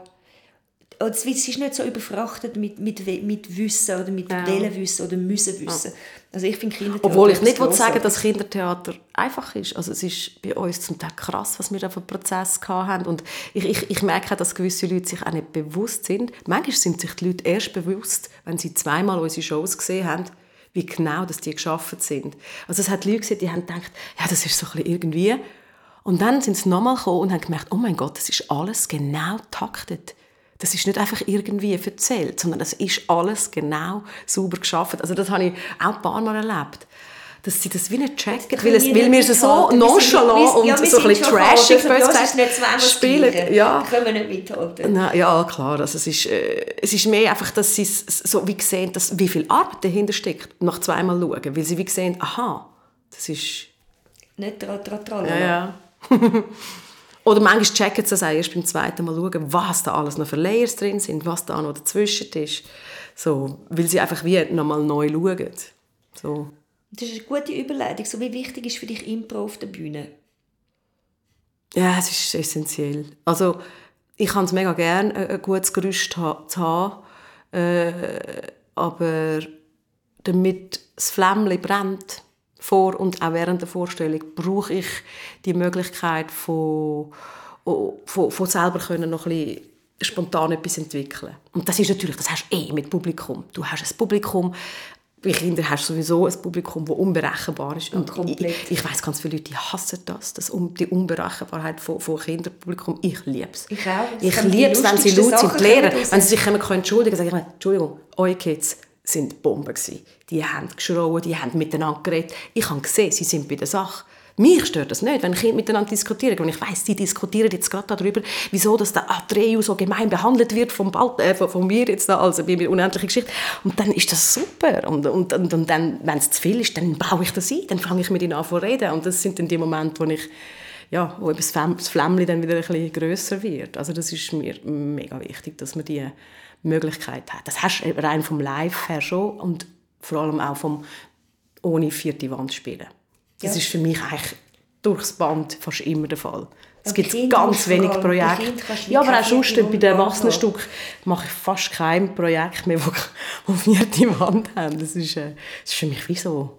es ist nicht so überfrachtet mit, mit, mit Wissen oder mit ja. Wissen oder müssen Wissen. Ja. Also ich finde Kindertheater Obwohl ich nicht sagen dass Kindertheater einfach ist. Also es ist bei uns zum Teil krass, was wir da für Prozess haben. Und ich, ich, ich merke, dass gewisse Leute sich auch nicht bewusst sind. Manchmal sind sich die Leute erst bewusst, wenn sie zweimal unsere Shows gesehen haben, wie genau dass die geschaffen sind. Also es hat Leute gesehen, die haben gedacht, ja, das ist so ein bisschen irgendwie. Und dann sind sie nochmal gekommen und haben gemerkt, oh mein Gott, das ist alles genau taktet das ist nicht einfach irgendwie erzählt, sondern das ist alles genau sauber geschaffen. Also das habe ich auch ein paar Mal erlebt dass sie das wie nicht checken, weil, es, weil wir es so nonchalant und ja, so ein bisschen trashig spielen. Ja. können wir nicht mithalten. Na, ja, klar. Also es, ist, äh, es ist mehr einfach, dass sie so wie sehen, dass, wie viel Arbeit dahinter steckt, nach zweimal schauen, weil sie wie sehen, aha, das ist... Nicht tra tra tra Ja, ja. Oder manchmal checken sie es auch erst beim zweiten Mal schauen, was da alles noch für Layers drin sind, was da noch dazwischen ist. So, weil sie einfach wie nochmal neu schauen. So. Das ist eine gute Überleitung. So, wie wichtig ist für dich Impro auf der Bühne? Ja, es ist essentiell. Also, ich habe es mega gerne, ein gutes Gerüst zu haben. Äh, aber damit das Flämmchen brennt, vor und auch während der Vorstellung brauche ich die Möglichkeit von, von, von selber können noch ein bisschen spontan etwas entwickeln. Und das ist natürlich, das hast du eh mit Publikum. Du hast ein Publikum, bei Kindern hast du sowieso ein Publikum, das unberechenbar ist. Und ich, ich weiß ganz viele Leute, die hassen das, das die Unberechenbarkeit von, von Kinderpublikum. Ich liebe es. Ich auch. Ich liebe es, wenn sie laut sind, Lehrer, wenn sie sich entschuldigen können, sage ich, Entschuldigung, eure Kids sind Bomben gewesen. Die haben geschrauen, die haben miteinander geredet. Ich habe gesehen, sie sind bei der Sache. Mich stört das nicht, wenn Kinder miteinander diskutieren. Wenn ich weiß, sie diskutieren jetzt gerade darüber, wieso dass der Atreu so gemein behandelt wird vom, Balt, äh, von mir jetzt da, also bei mir unendliche Geschichte. Und dann ist das super. Und, und, und, und dann, wenn es zu viel ist, dann baue ich das ein. Dann fange ich mit ihnen an zu reden. Und das sind dann die Momente, wo ich ja, wo das Flämmchen dann wieder ein bisschen grösser wird. Also das ist mir mega wichtig, dass man die Möglichkeit hat. Das hast du rein vom Live her schon und vor allem auch vom ohne vierte Wand spielen. Das ja. ist für mich eigentlich durchs Band fast immer der Fall. Es gibt ganz wenig Projekte. Ja, aber auch sonst bei den Erwachsenenstück mache ich fast kein Projekt mehr, wo, wo vierte Wand haben. Das ist, äh, das ist für mich wie so,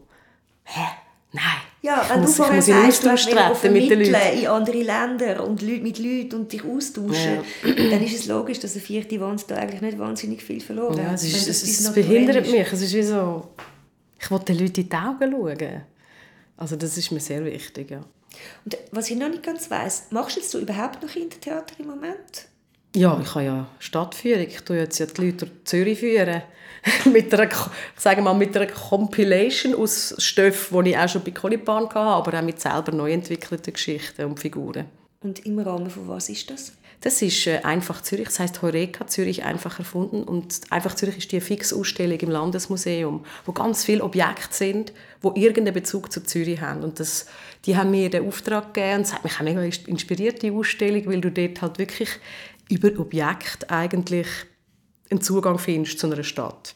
hä? Nein. Ja, wenn muss, du vorher sagst, du vermitteln in andere Länder und mit Leuten und dich austauschen, ja. dann ist es logisch, dass eine vierte Wand da eigentlich nicht wahnsinnig viel verloren ja, es, ist, es, es behindert ist. mich. Es ist wie so, ich will den Leuten in die Augen schauen. Also das ist mir sehr wichtig, ja. Und was ich noch nicht ganz weiss, machst du jetzt überhaupt noch Kindertheater im Moment? Ja, ich habe ja Stadtführung. Ich tue jetzt ja die Leute durch Zürich führen. mit einer, ich sage mal, mit einer Compilation aus Stoffen, die ich auch schon bei Colipan hatte, aber auch mit selber neu entwickelten Geschichten und Figuren. Und im Rahmen von was ist das? Das ist äh, einfach Zürich, das heißt Heureka Zürich einfach erfunden und einfach Zürich ist die Fixausstellung im Landesmuseum, wo ganz viele Objekte sind, wo irgendeinen Bezug zu Zürich haben und das, die haben mir den Auftrag gegeben und es hat mich auch mega inspiriert die Ausstellung, weil du dort halt wirklich über Objekte eigentlich einen Zugang findest zu einer Stadt.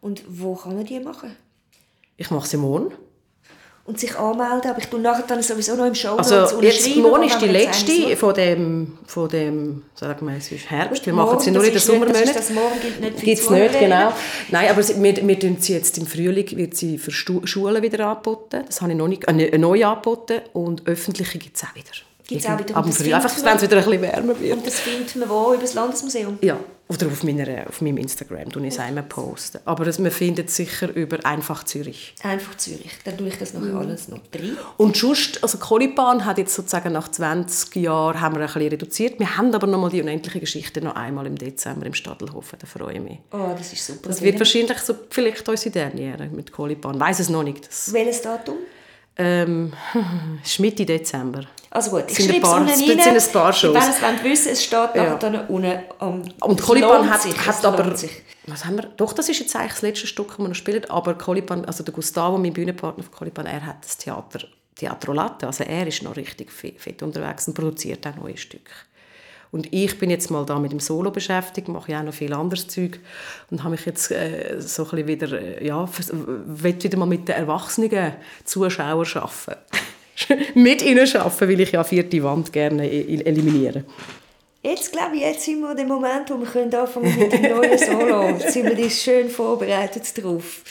Und wo kann man die machen? Ich mache sie morgen und sich anmelden, aber ich tue nachher dann sowieso noch im Show Also jetzt morgen ist die letzte von dem, von dem sagen wir, es ist Herbst, wir machen sie nur in den Sommermonaten. Das morgen gilt nicht für Gibt's nicht, genau. Nein, aber wir, wir tun sie jetzt im Frühling wird sie für Schulen wieder angeboten. Das habe ich noch nicht, äh, neu angeboten und öffentliche gibt es auch wieder. Gibt es auch wieder. Ab dem Frühling, einfach, wenn es wieder ein bisschen wärmer wird. Und das findet man wo? Über das Landesmuseum? Ja, oder auf, meiner, auf meinem Instagram tue ich es einmal posten. Aber das, man findet es sicher über «Einfach Zürich». «Einfach Zürich», dann tue ich das nachher mhm. alles noch drin. Und sonst, also Kolipan hat jetzt sozusagen nach 20 Jahren haben wir ein bisschen reduziert. Wir haben aber noch mal die unendliche Geschichte noch einmal im Dezember im Stadelhofen, da freue ich mich. Oh, das ist super. Das wird wahrscheinlich so vielleicht unsere Derniere mit Kolipan. Ich weiß es noch nicht. Das Welches Datum? Ähm, Mitte Dezember. Also gut, ich schreibe es unten rein. sind ein paar Shows. Wenn ihr wissen es steht ja. dann unten am Und Coliban hat, sich, hat aber... Was haben wir? Doch, das ist jetzt eigentlich das letzte Stück, das wir noch spielen. Aber Coliban, also der Gustavo, mein Bühnenpartner von Coliban, er hat das Theater Teatro Latte. Also er ist noch richtig fett unterwegs und produziert auch neue Stücke. Und ich bin jetzt mal da mit dem Solo beschäftigt, mache ja auch noch viel anderes Zeug und habe mich jetzt äh, so ein bisschen wieder, äh, ja, will wieder mal mit den erwachsenen Zuschauern arbeiten. mit ihnen arbeiten, weil ich ja vierte Wand gerne e-, e-, eliminieren Jetzt glaube ich, jetzt sind wir an dem Moment, wo wir können anfangen mit dem neuen Solo. Jetzt sind wir schön vorbereitet darauf.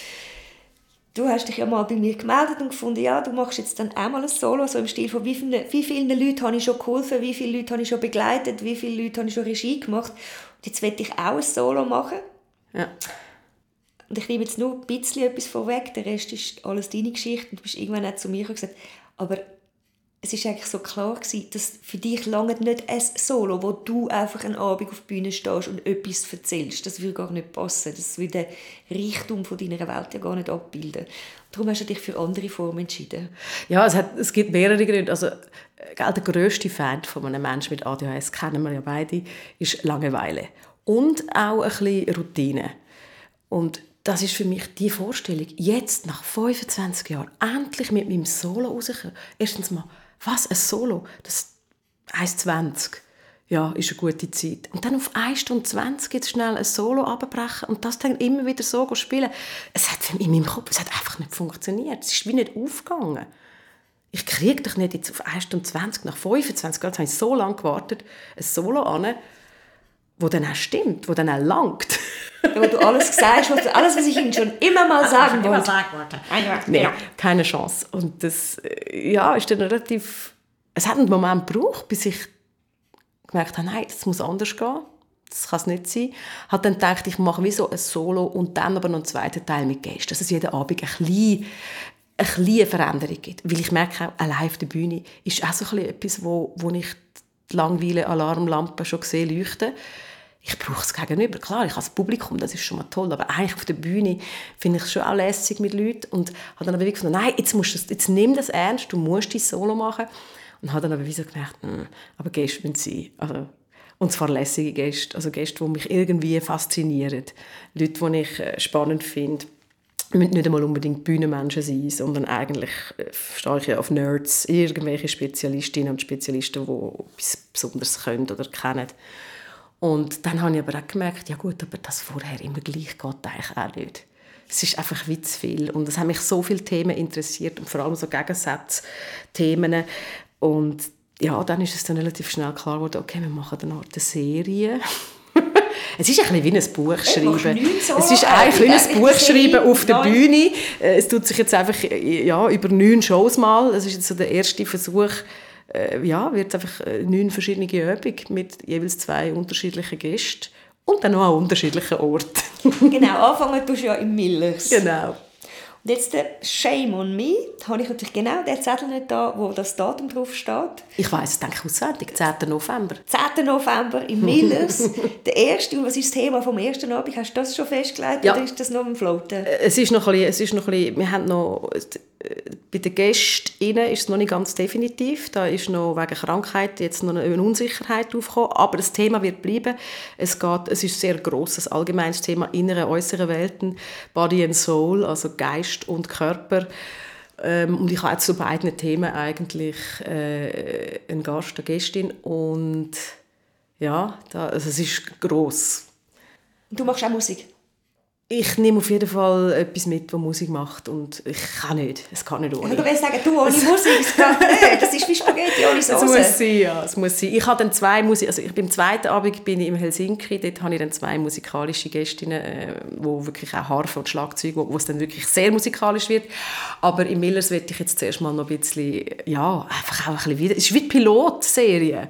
Du hast dich ja mal bei mir gemeldet und gefunden, ja, du machst jetzt dann auch mal ein Solo, so im Stil von wie, viele, wie vielen Leuten habe ich schon geholfen, wie viele Leute habe ich schon begleitet, wie viele Leute habe ich schon Regie gemacht. Und jetzt will ich auch ein Solo machen. Ja. Und ich nehme jetzt nur ein bisschen etwas vorweg, der Rest ist alles deine Geschichte. Und du bist irgendwann auch zu mir gesagt, aber es ist eigentlich so klar gewesen, dass für dich lange nicht ein Solo, wo du einfach einen Abend auf der Bühne stehst und etwas erzählst. Das würde gar nicht passen. Das würde den Reichtum von deiner Welt ja gar nicht abbilden. Darum hast du dich für andere Formen entschieden. Ja, es, hat, es gibt mehrere Gründe. Also, der grösste Feind von einem Menschen mit ADHS, kennen wir ja beide, ist Langeweile. Und auch ein bisschen Routine. Und das ist für mich die Vorstellung, jetzt nach 25 Jahren endlich mit meinem Solo rauskommen. Erstens mal, was, ein Solo? Das 1,20 ja, ist eine gute Zeit. Und dann auf 1 Stunde 20 jetzt schnell ein Solo abbrechen und das dann immer wieder so spielen. Es hat in meinem Kopf es hat einfach nicht funktioniert. Es ist wie nicht aufgegangen. Ich kriege doch nicht jetzt auf 1 Stunde 20, nach 25 Jahren, habe ich so lange gewartet, ein Solo an, wo dann auch stimmt, wo dann auch langt. Wo du alles gesagt hast, alles, was ich Ihnen schon immer mal sagen wollte. Immer sagen wollte. Nee, ja. keine Chance. Und das äh, ja, ist dann relativ... Es hat einen Moment gebraucht, bis ich gemerkt habe, nein, das muss anders gehen. Das kann es nicht sein. Hat dann gedacht, ich mache wie so ein Solo und dann aber noch einen zweiten Teil mit Gästen, dass es jeden Abend ein bisschen, ein bisschen Veränderung gibt. Weil ich merke auch, allein auf der Bühne ist auch so ein bisschen etwas, wo, wo ich die Langweile-Alarmlampen schon gesehen leuchten ich brauche es gegenüber. Klar, ich habe das Publikum, das ist schon mal toll, aber eigentlich auf der Bühne finde ich es schon auch lässig mit Leuten und habe dann aber wirklich gesagt, nein, jetzt, musst du das, jetzt nimm das ernst, du musst dein Solo machen. Und habe dann aber wie so gemerkt, hm, aber Gäste müssen sein. Also, und zwar lässige Gäste, also Gäste, die mich irgendwie faszinieren, Leute, die ich äh, spannend finde. Müssen nicht einmal unbedingt Bühnenmenschen sein, sondern eigentlich äh, stehe ich auf Nerds, irgendwelche Spezialistinnen und Spezialisten, die etwas Besonderes können oder kennen. Und dann habe ich aber auch gemerkt, ja gut, aber das vorher immer gleich geht eigentlich auch nicht. Es ist einfach wie zu viel. Und es haben mich so viele Themen interessiert und vor allem so Gegensatzthemen. Und ja, dann ist es dann relativ schnell klar geworden, okay, wir machen eine Serie. Es ist ein bisschen wie ein Buch schreiben. So es ist eigentlich wie ein Buch schreiben auf der Bühne. Äh, es tut sich jetzt einfach ja, über neun Shows mal. Das ist jetzt so der erste Versuch, äh, ja, wird einfach äh, neun verschiedene Übungen mit jeweils zwei unterschiedlichen Gästen und dann noch an unterschiedlichen Orten. genau, anfangen tust du ja im Millers. Genau. Und jetzt der Shame on me, habe ich natürlich genau den Zettel nicht da, wo das Datum drauf steht. Ich weiss es, denke ich, auswendig, 10. November. 10. November im Millers. der erste, und was ist das Thema vom ersten Abend? Hast du das schon festgelegt ja. oder ist das noch im Floaten? Äh, es ist noch ein bisschen, es ist noch ein bisschen, wir haben noch bei den Gästinnen ist es noch nicht ganz definitiv. Da ist noch wegen Krankheit jetzt noch eine Unsicherheit aufgekommen. Aber das Thema wird bleiben. Es, geht, es ist ein sehr grosses allgemeines Thema innere, äußere Welten, Body and Soul, also Geist und Körper. Ähm, und ich habe jetzt zu beiden Themen eigentlich äh, einen Gast, eine Gästin. Und ja, da, also es ist gross. Du machst auch Musik? Ich nehme auf jeden Fall etwas mit, das Musik macht und ich kann nicht, es kann nicht ohne. Du willst sagen, du ohne Musik, es geht nicht, das ist wie Spaghetti ohne Soße. Es muss sein, ja, es muss sein. Ich habe dann zwei Musik, also ich beim zweiten Abend bin ich in Helsinki, dort habe ich dann zwei musikalische Gästinnen, äh, wo wirklich auch Harfe und Schlagzeug, wo, wo es dann wirklich sehr musikalisch wird. Aber im Millers werde ich jetzt zuerst mal noch ein bisschen, ja, einfach auch ein bisschen wieder, es ist wie die Pilotserie.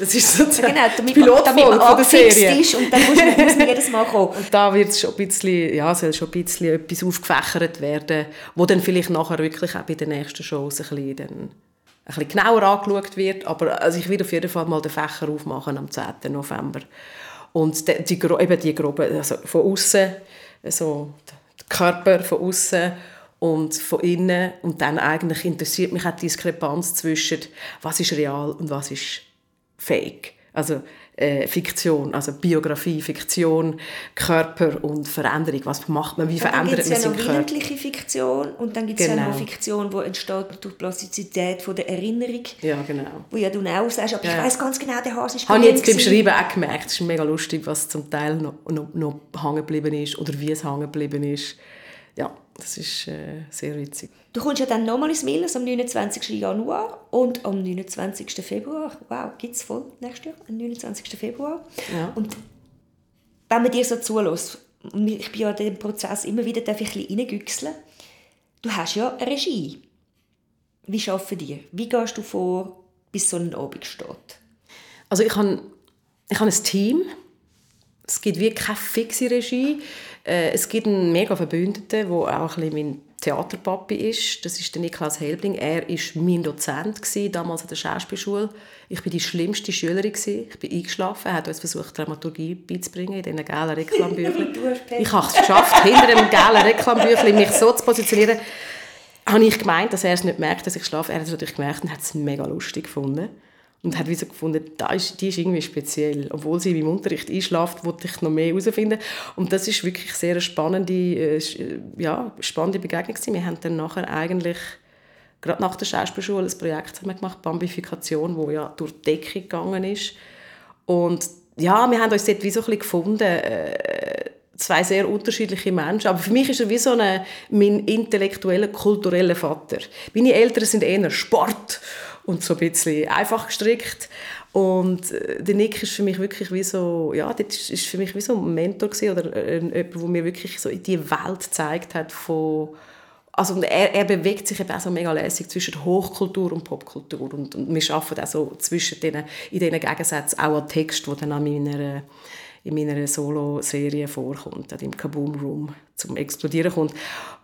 Das ist sozusagen genau, damit, damit man der Serie. ist und dann muss man, muss man jedes Mal kommen. Und da wird schon ein bisschen, ja, soll schon ein bisschen etwas aufgefächert werden, wo dann vielleicht nachher wirklich auch bei den nächsten Shows ein bisschen, dann, ein bisschen genauer angeschaut wird. Aber also ich werde auf jeden Fall mal den Fächer aufmachen am 10. November. Und die, die, eben die groben, also von außen, also der Körper von außen und von innen und dann eigentlich interessiert mich auch die Diskrepanz zwischen was ist real und was ist Fake. Also äh, Fiktion, also Biografie, Fiktion, Körper und Veränderung. Was macht man, wie ja, verändert man seinen Körper? Dann gibt es ja noch willentliche Fiktion und dann gibt es genau. ja noch Fiktion, die entsteht durch Plastizität von der Erinnerung. Ja, genau. Wo ja du auch sagst, aber ja. ich weiß ganz genau, der Hase ist Habe ich jetzt beim Schreiben auch gemerkt. Es ist mega lustig, was zum Teil noch, noch, noch hängen geblieben ist oder wie es hängen geblieben ist. Ja, das ist äh, sehr witzig. Du kommst ja dann nochmal ins Millers am 29. Januar und am 29. Februar. Wow, gibt es voll nächstes Jahr, am 29. Februar. Ja. Und wenn man dir so zulässt, ich bin ja in diesem Prozess immer wieder darf ich ein bisschen du hast ja eine Regie. Wie schaffen die? Wie gehst du vor, bis so ein Abend steht? Also ich habe, ich habe ein Team. Es gibt wirklich keine fixe Regie. Äh, es gibt einen mega Verbündeten, der auch ein bisschen mein Theaterpapi ist. Das ist der Niklas Helbling. Er war mein Dozent gewesen, damals an der Schauspielschule. Ich war die schlimmste Schülerin. Gewesen. Ich bin eingeschlafen. Er hat uns versucht, Dramaturgie beizubringen in diesen gelben Reklambüchern. ich habe es geschafft, hinter dem gelben Reklambüchlein mich so zu positionieren. Habe ich gemeint, dass er es nicht merkt, dass ich schlafe. Er hat es natürlich gemerkt und hat es mega lustig gefunden. Und hat so gefunden, da ist, die ist irgendwie speziell. Obwohl sie im Unterricht einschläft, wollte ich noch mehr herausfinden. Und das ist wirklich sehr eine spannende, äh, ja, spannende Begegnung gewesen. Wir haben dann nachher eigentlich, gerade nach der Schauspielschule, ein Projekt gemacht, Bambifikation, wo ja durch die Decke gegangen ist. Und ja, wir haben uns dort wie so ein bisschen gefunden, äh, zwei sehr unterschiedliche Menschen. Aber für mich ist er wie so eine, mein intellektueller, kultureller Vater. Meine Eltern sind eher Sport und so ein bisschen einfach gestrickt. Und äh, der Nick ist für mich wirklich wie so, ja, das ist für mich wie so ein Mentor gewesen, oder äh, jemand, der mir wirklich so die Welt gezeigt hat von, also er, er bewegt sich eben auch so mega lässig zwischen Hochkultur und Popkultur und, und wir arbeiten auch so zwischen denen, in diesen Gegensätzen auch an Text, der dann an meiner in meiner Solo-Serie vorkommt, im Kaboom Room zum Explodieren kommt.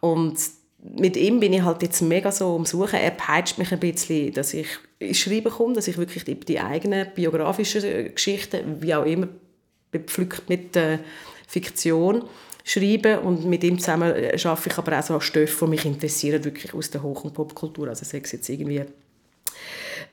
Und mit ihm bin ich halt jetzt mega so am Suchen. Er peitscht mich ein bisschen, dass ich ins Schreiben komme, dass ich wirklich die, die eigenen biografischen Geschichten, wie auch immer, bepflückt mit der Fiktion schreibe und mit ihm zusammen schaffe ich aber auch so Stoffe, die mich interessieren, wirklich aus der Hoch- und Popkultur. Also sei es jetzt irgendwie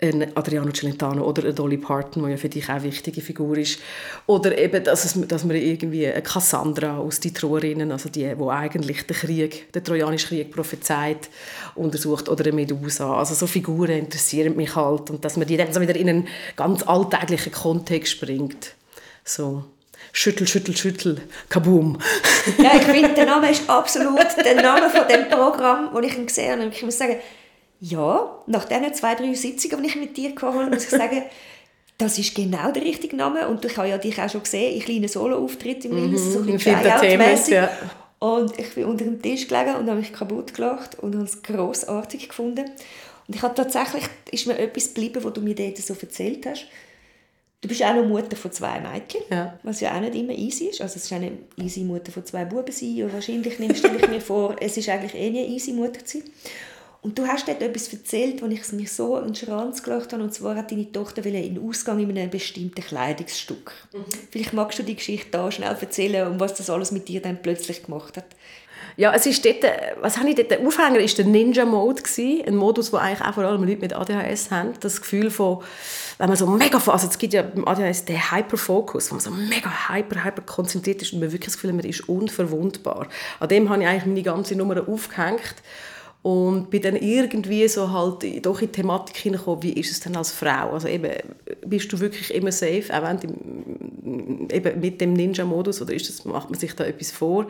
ein Adriano Celentano oder eine Dolly Parton, die ja für dich auch eine wichtige Figur ist. Oder eben, dass, es, dass man irgendwie eine Cassandra aus die Troerinnen, also die, wo eigentlich den Krieg, den Trojanischen Krieg prophezeit, untersucht. Oder eine Medusa. Also so Figuren interessieren mich halt. Und dass man die dann so wieder in einen ganz alltäglichen Kontext bringt. So. Schüttel, schüttel, schüttel, kaboom. ja, ich finde, der Name ist absolut der Name von dem Programm, das ich gesehen habe. Ich muss sagen, ja, nach diesen zwei, drei Sitzungen, die ich mit dir hatte, muss ich sagen, das ist genau der richtige Name. Und ich habe ja dich auch schon gesehen, in kleinen Solo-Auftritten im mhm, so ein ja. Und ich bin unter dem Tisch gelegen und habe mich kaputt gelacht und habe es grossartig gefunden. Und ich habe tatsächlich, ist mir etwas geblieben, was du mir dort so erzählt hast. Du bist auch noch Mutter von zwei Mädchen, ja. was ja auch nicht immer easy ist. Also es ist eine easy Mutter von zwei Buben sein. Und wahrscheinlich stelle ich mir vor, es ist eigentlich eh eine easy Mutter zu sein. Und du hast dort etwas erzählt, wo ich mich so in den Schranz gelacht habe, und zwar hat deine Tochter in den Ausgang in einem bestimmten Kleidungsstück. Mhm. Vielleicht magst du die Geschichte da schnell erzählen, und was das alles mit dir dann plötzlich gemacht hat. Ja, es ist dort, was habe ich dort, der Aufhänger war der Ninja-Mode, ein Modus, der eigentlich auch vor allem Leute mit ADHS haben. Das Gefühl von, wenn man so mega, also es gibt ja beim ADHS den Hyperfokus, wo man so mega hyper, hyper konzentriert ist und man wirklich das Gefühl man ist unverwundbar. An dem habe ich eigentlich meine ganze Nummer aufgehängt und bin dann irgendwie so halt doch in die Thematik hineingekommen, wie ist es denn als Frau? Also eben, bist du wirklich immer safe, auch wenn du, eben mit dem Ninja-Modus, oder ist das, macht man sich da etwas vor?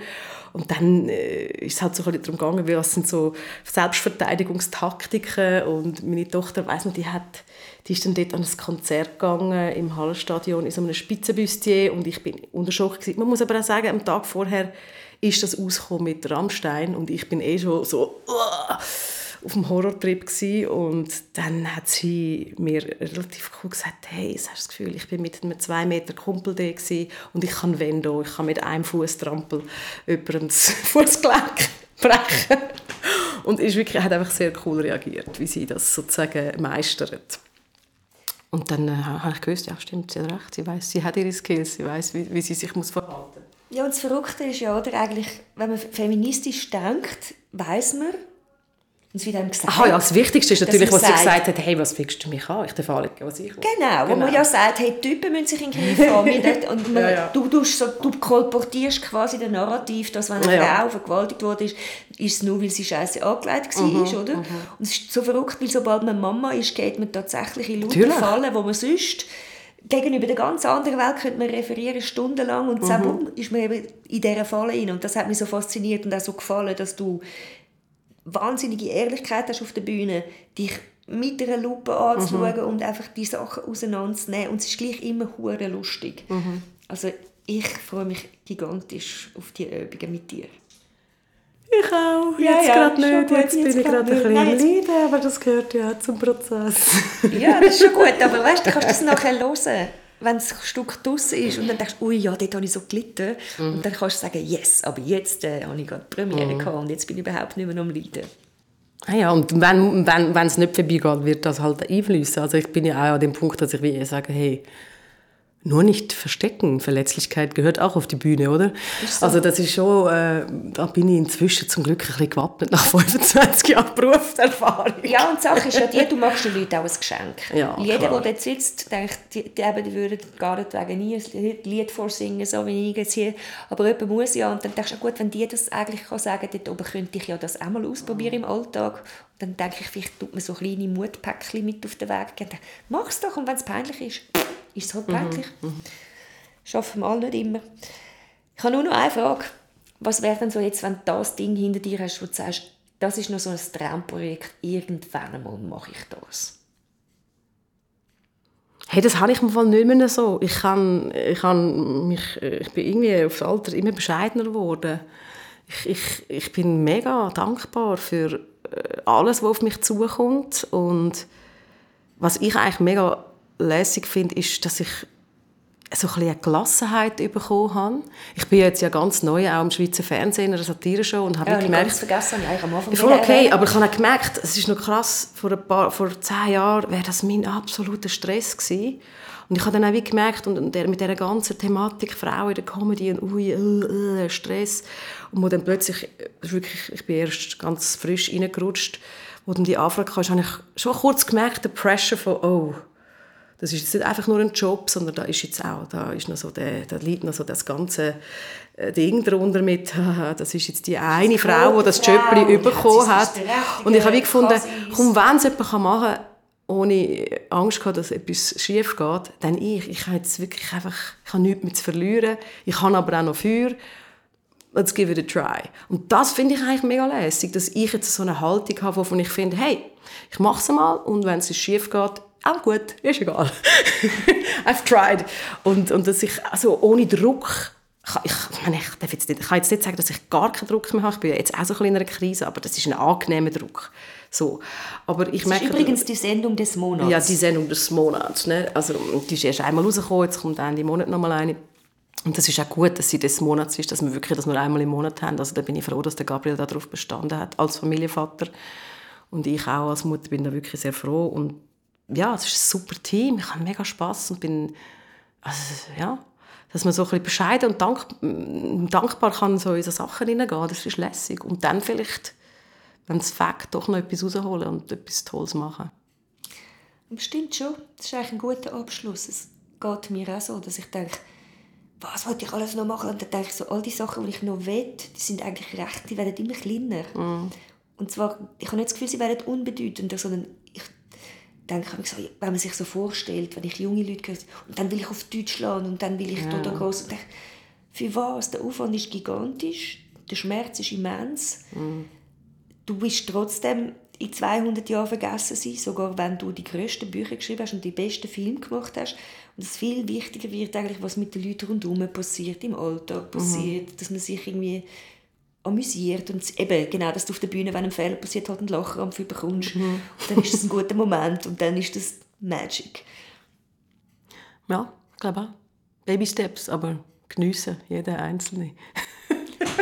Und dann äh, ist es halt so ein bisschen darum gegangen, was sind so Selbstverteidigungstaktiken und meine Tochter, weiss noch, die hat die ist dann dort an ein Konzert gegangen im Hallenstadion in so einem Spitzenbüstier und ich bin unter Schock gewesen. Man muss aber auch sagen, am Tag vorher ist das ausgekommen mit Rammstein und ich bin eh schon so uh, auf dem Horrortrip gewesen. und dann hat sie mir relativ cool gesagt, hey, hast du das Gefühl, ich bin mit einem zwei Meter Kumpel da und ich kann Wendo, ich kann mit einem Fußtrampel jemandem das Fußgelenk brechen. Und ist wirklich, hat einfach sehr cool reagiert, wie sie das sozusagen meistert. Und dann äh, habe ich gewusst, ja stimmt, sie hat recht, sie weiß, sie hat ihre Skills, sie weiß, wie, wie sie sich muss verhalten muss. Ja, und das Verrückte ist ja, oder, eigentlich, wenn man feministisch denkt, weiß man, und es wird einem gesagt, Aha, ja, das Wichtigste ist natürlich, was sagt, sie gesagt hat, hey, was fickst du mich an? Ich darf anlegen, was ich will. Genau, genau, wo man genau. ja sagt, hey, die Typen müssen sich in den Griff haben. und man, ja, ja. Du, du, so, du kolportierst quasi den Narrativ, dass wenn eine ja. Frau vergewaltigt wurde, ist, ist es nur, weil sie scheiße angelegt war, mhm, oder? Mhm. Und es ist so verrückt, weil sobald man Mama ist, geht man tatsächlich in Laute Fallen, wo man sonst gegenüber der ganz anderen Welt könnte man referieren stundenlang und mhm. ist man eben in dieser Falle rein. Und das hat mich so fasziniert und auch so gefallen, dass du wahnsinnige Ehrlichkeit hast auf der Bühne, dich mit einer Lupe anzuschauen mhm. und einfach die Sachen auseinanderzunehmen. Und es ist gleich immer hure lustig. Mhm. Also ich freue mich gigantisch auf die Übungen mit dir. Ich auch. Ja, jetzt ja, gerade nicht. Gut, jetzt, jetzt, bin ich gerade ein bisschen Nein, leiden, aber das gehört ja zum Prozess. ja, das ist schon gut. Aber weißt du, kannst das nachher hören wenn das Stück draußen ist und dann denkst du, ui, ja, dort habe ich so gelitten. Mhm. Und dann kannst du sagen, yes, aber jetzt äh, habe ich gerade die Premiere mhm. gehabt und jetzt bin ich überhaupt nicht mehr am Leiden. Ah ja, und wenn, wenn, wenn es nicht vorbeigeht, wird das halt einfließen. Also ich bin ja auch an dem Punkt, dass ich wie sage, hey, nur nicht verstecken. Verletzlichkeit gehört auch auf die Bühne, oder? So. Also das ist schon, äh, da bin ich inzwischen zum Glück ein bisschen gewappnet nach 25 Jahren Berufserfahrung. Ja, und die Sache ist ja die, du machst den Leuten auch ein Geschenk. Ja, Jeder, klar. der dort sitzt, denkt, die, die, die würden gar nicht wegen nie ein Lied vorsingen, so wie ich jetzt hier. Aber jemand muss ja. Und dann denkst du, gut, wenn die das eigentlich kann sagen dort oben könnte ich ja das auch mal ausprobieren im Alltag. Und dann denke ich, vielleicht tut man so kleine Mutpäckchen mit auf den Weg geben. Mach es doch, und wenn es peinlich ist, ist es halt. Mhm. Mhm. Schaffen wir alle nicht immer. Ich habe nur noch eine Frage. Was wäre denn so jetzt, wenn du das Ding hinter dir hast, wo du sagst, das ist noch so ein Traumprojekt, irgendwann einmal mache ich das? Hey, das habe ich im Fall nicht mehr so. Ich, kann, ich, kann mich, ich bin irgendwie aufs Alter immer bescheidener geworden. Ich, ich, ich bin mega dankbar für äh, alles, was auf mich zukommt. Und was ich eigentlich mega lässig finde, ist, dass ich so ein eine Gelassenheit bekommen habe. Ich bin jetzt ja ganz neu auch im Schweizer Fernsehen in einer Satire-Show und habe ja, gemerkt... Ich vergessen, ich am Anfang voll okay, aber ich habe auch gemerkt, es ist noch krass, vor, ein paar, vor zehn Jahren wäre das mein absoluter Stress gewesen. Und ich habe dann auch wie gemerkt, und mit dieser ganzen Thematik Frau in der Comedy und ui, uh, uh, Stress, und wo dann plötzlich, wirklich, ich bin erst ganz frisch reingerutscht, wo dann die Anfrage kam, habe ich schon kurz gemerkt, der Pressure von, oh, das ist jetzt nicht einfach nur ein Job, sondern da ist jetzt auch, da ist noch so der, da liegt noch so das ganze äh, Ding darunter mit, das ist jetzt die eine Frau, die das Jobli bekommen hat. Und ich habe gefunden, komm, wenn es jemand machen kann, ohne Angst gehabt, dass etwas schief geht, dann ich. Ich habe jetzt wirklich einfach, ich habe nichts mehr zu verlieren. Ich habe aber auch noch Feuer. Let's give it a try. Und das finde ich eigentlich mega lässig, dass ich jetzt so eine Haltung habe, wovon ich finde, hey, ich mache es mal und wenn es schief geht, auch gut, ist egal. I've tried. Und, und dass ich also ohne Druck, ich, ich, meine, ich, darf jetzt nicht, ich kann jetzt nicht sagen, dass ich gar keinen Druck mehr habe. Ich bin jetzt auch so ein in einer Krise, aber das ist ein angenehmer Druck. So. Aber ich das merke, ist übrigens die Sendung des Monats. Ja, die Sendung des Monats. Ne? Also, die ist erst einmal rausgekommen, jetzt kommt Ende Monat nochmal eine. Und das ist auch gut, dass sie des Monats ist, dass wir wirklich das nur einmal im Monat haben. Also da bin ich froh, dass der Gabriel darauf bestanden hat, als Familienvater Und ich auch als Mutter bin da wirklich sehr froh. Und ja, es ist ein super Team. Ich habe mega Spass und bin, also, ja, dass man so ein bisschen bescheiden und dank, dankbar kann so in so Sachen hineingehen. Das ist lässig. Und dann vielleicht, wenn es fängt, doch noch etwas rausholen und etwas Tolles machen. Stimmt schon. Das ist eigentlich ein guter Abschluss. Es geht mir auch so, dass ich denke, was wollte ich alles noch machen? Und dann denke ich so, all die Sachen, die ich noch will, die sind eigentlich recht, die werden immer kleiner. Mm. Und zwar, ich habe nicht das Gefühl, sie werden unbedeutender, sondern ich denke, wenn man sich so vorstellt, wenn ich junge Leute höre, und dann will ich auf Deutschland und dann will ich ja. da groß und denke, für was? Der Aufwand ist gigantisch, der Schmerz ist immens. Mm. Du bist trotzdem in 200 Jahren vergessen sein, sogar wenn du die grössten Bücher geschrieben hast und die besten Filme gemacht hast. Und es viel wichtiger wird eigentlich, was mit den Leuten rundherum passiert, im Alltag passiert, mhm. dass man sich irgendwie amüsiert und eben genau, dass du auf der Bühne, wenn ein Fehler passiert, halt einen Lachrampf bekommst. Mhm. Und dann ist das ein guter Moment und dann ist das Magic. Ja, ich glaube auch. Baby Steps, aber geniessen, jeder einzelne.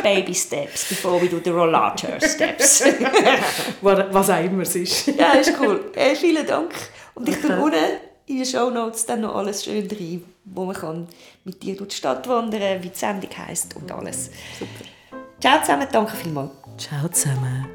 Baby Steps, bevor we do the Rollator Steps. Was auch immer es ist. ja, ist cool. Hey, vielen Dank. Und ich tue unten in den Show Notes dann noch alles schön rein, wo man kann mit dir durch die Stadt wandern, wie die Sendung heisst und alles. Super. Ciao zusammen, danke vielmals. Ciao zusammen.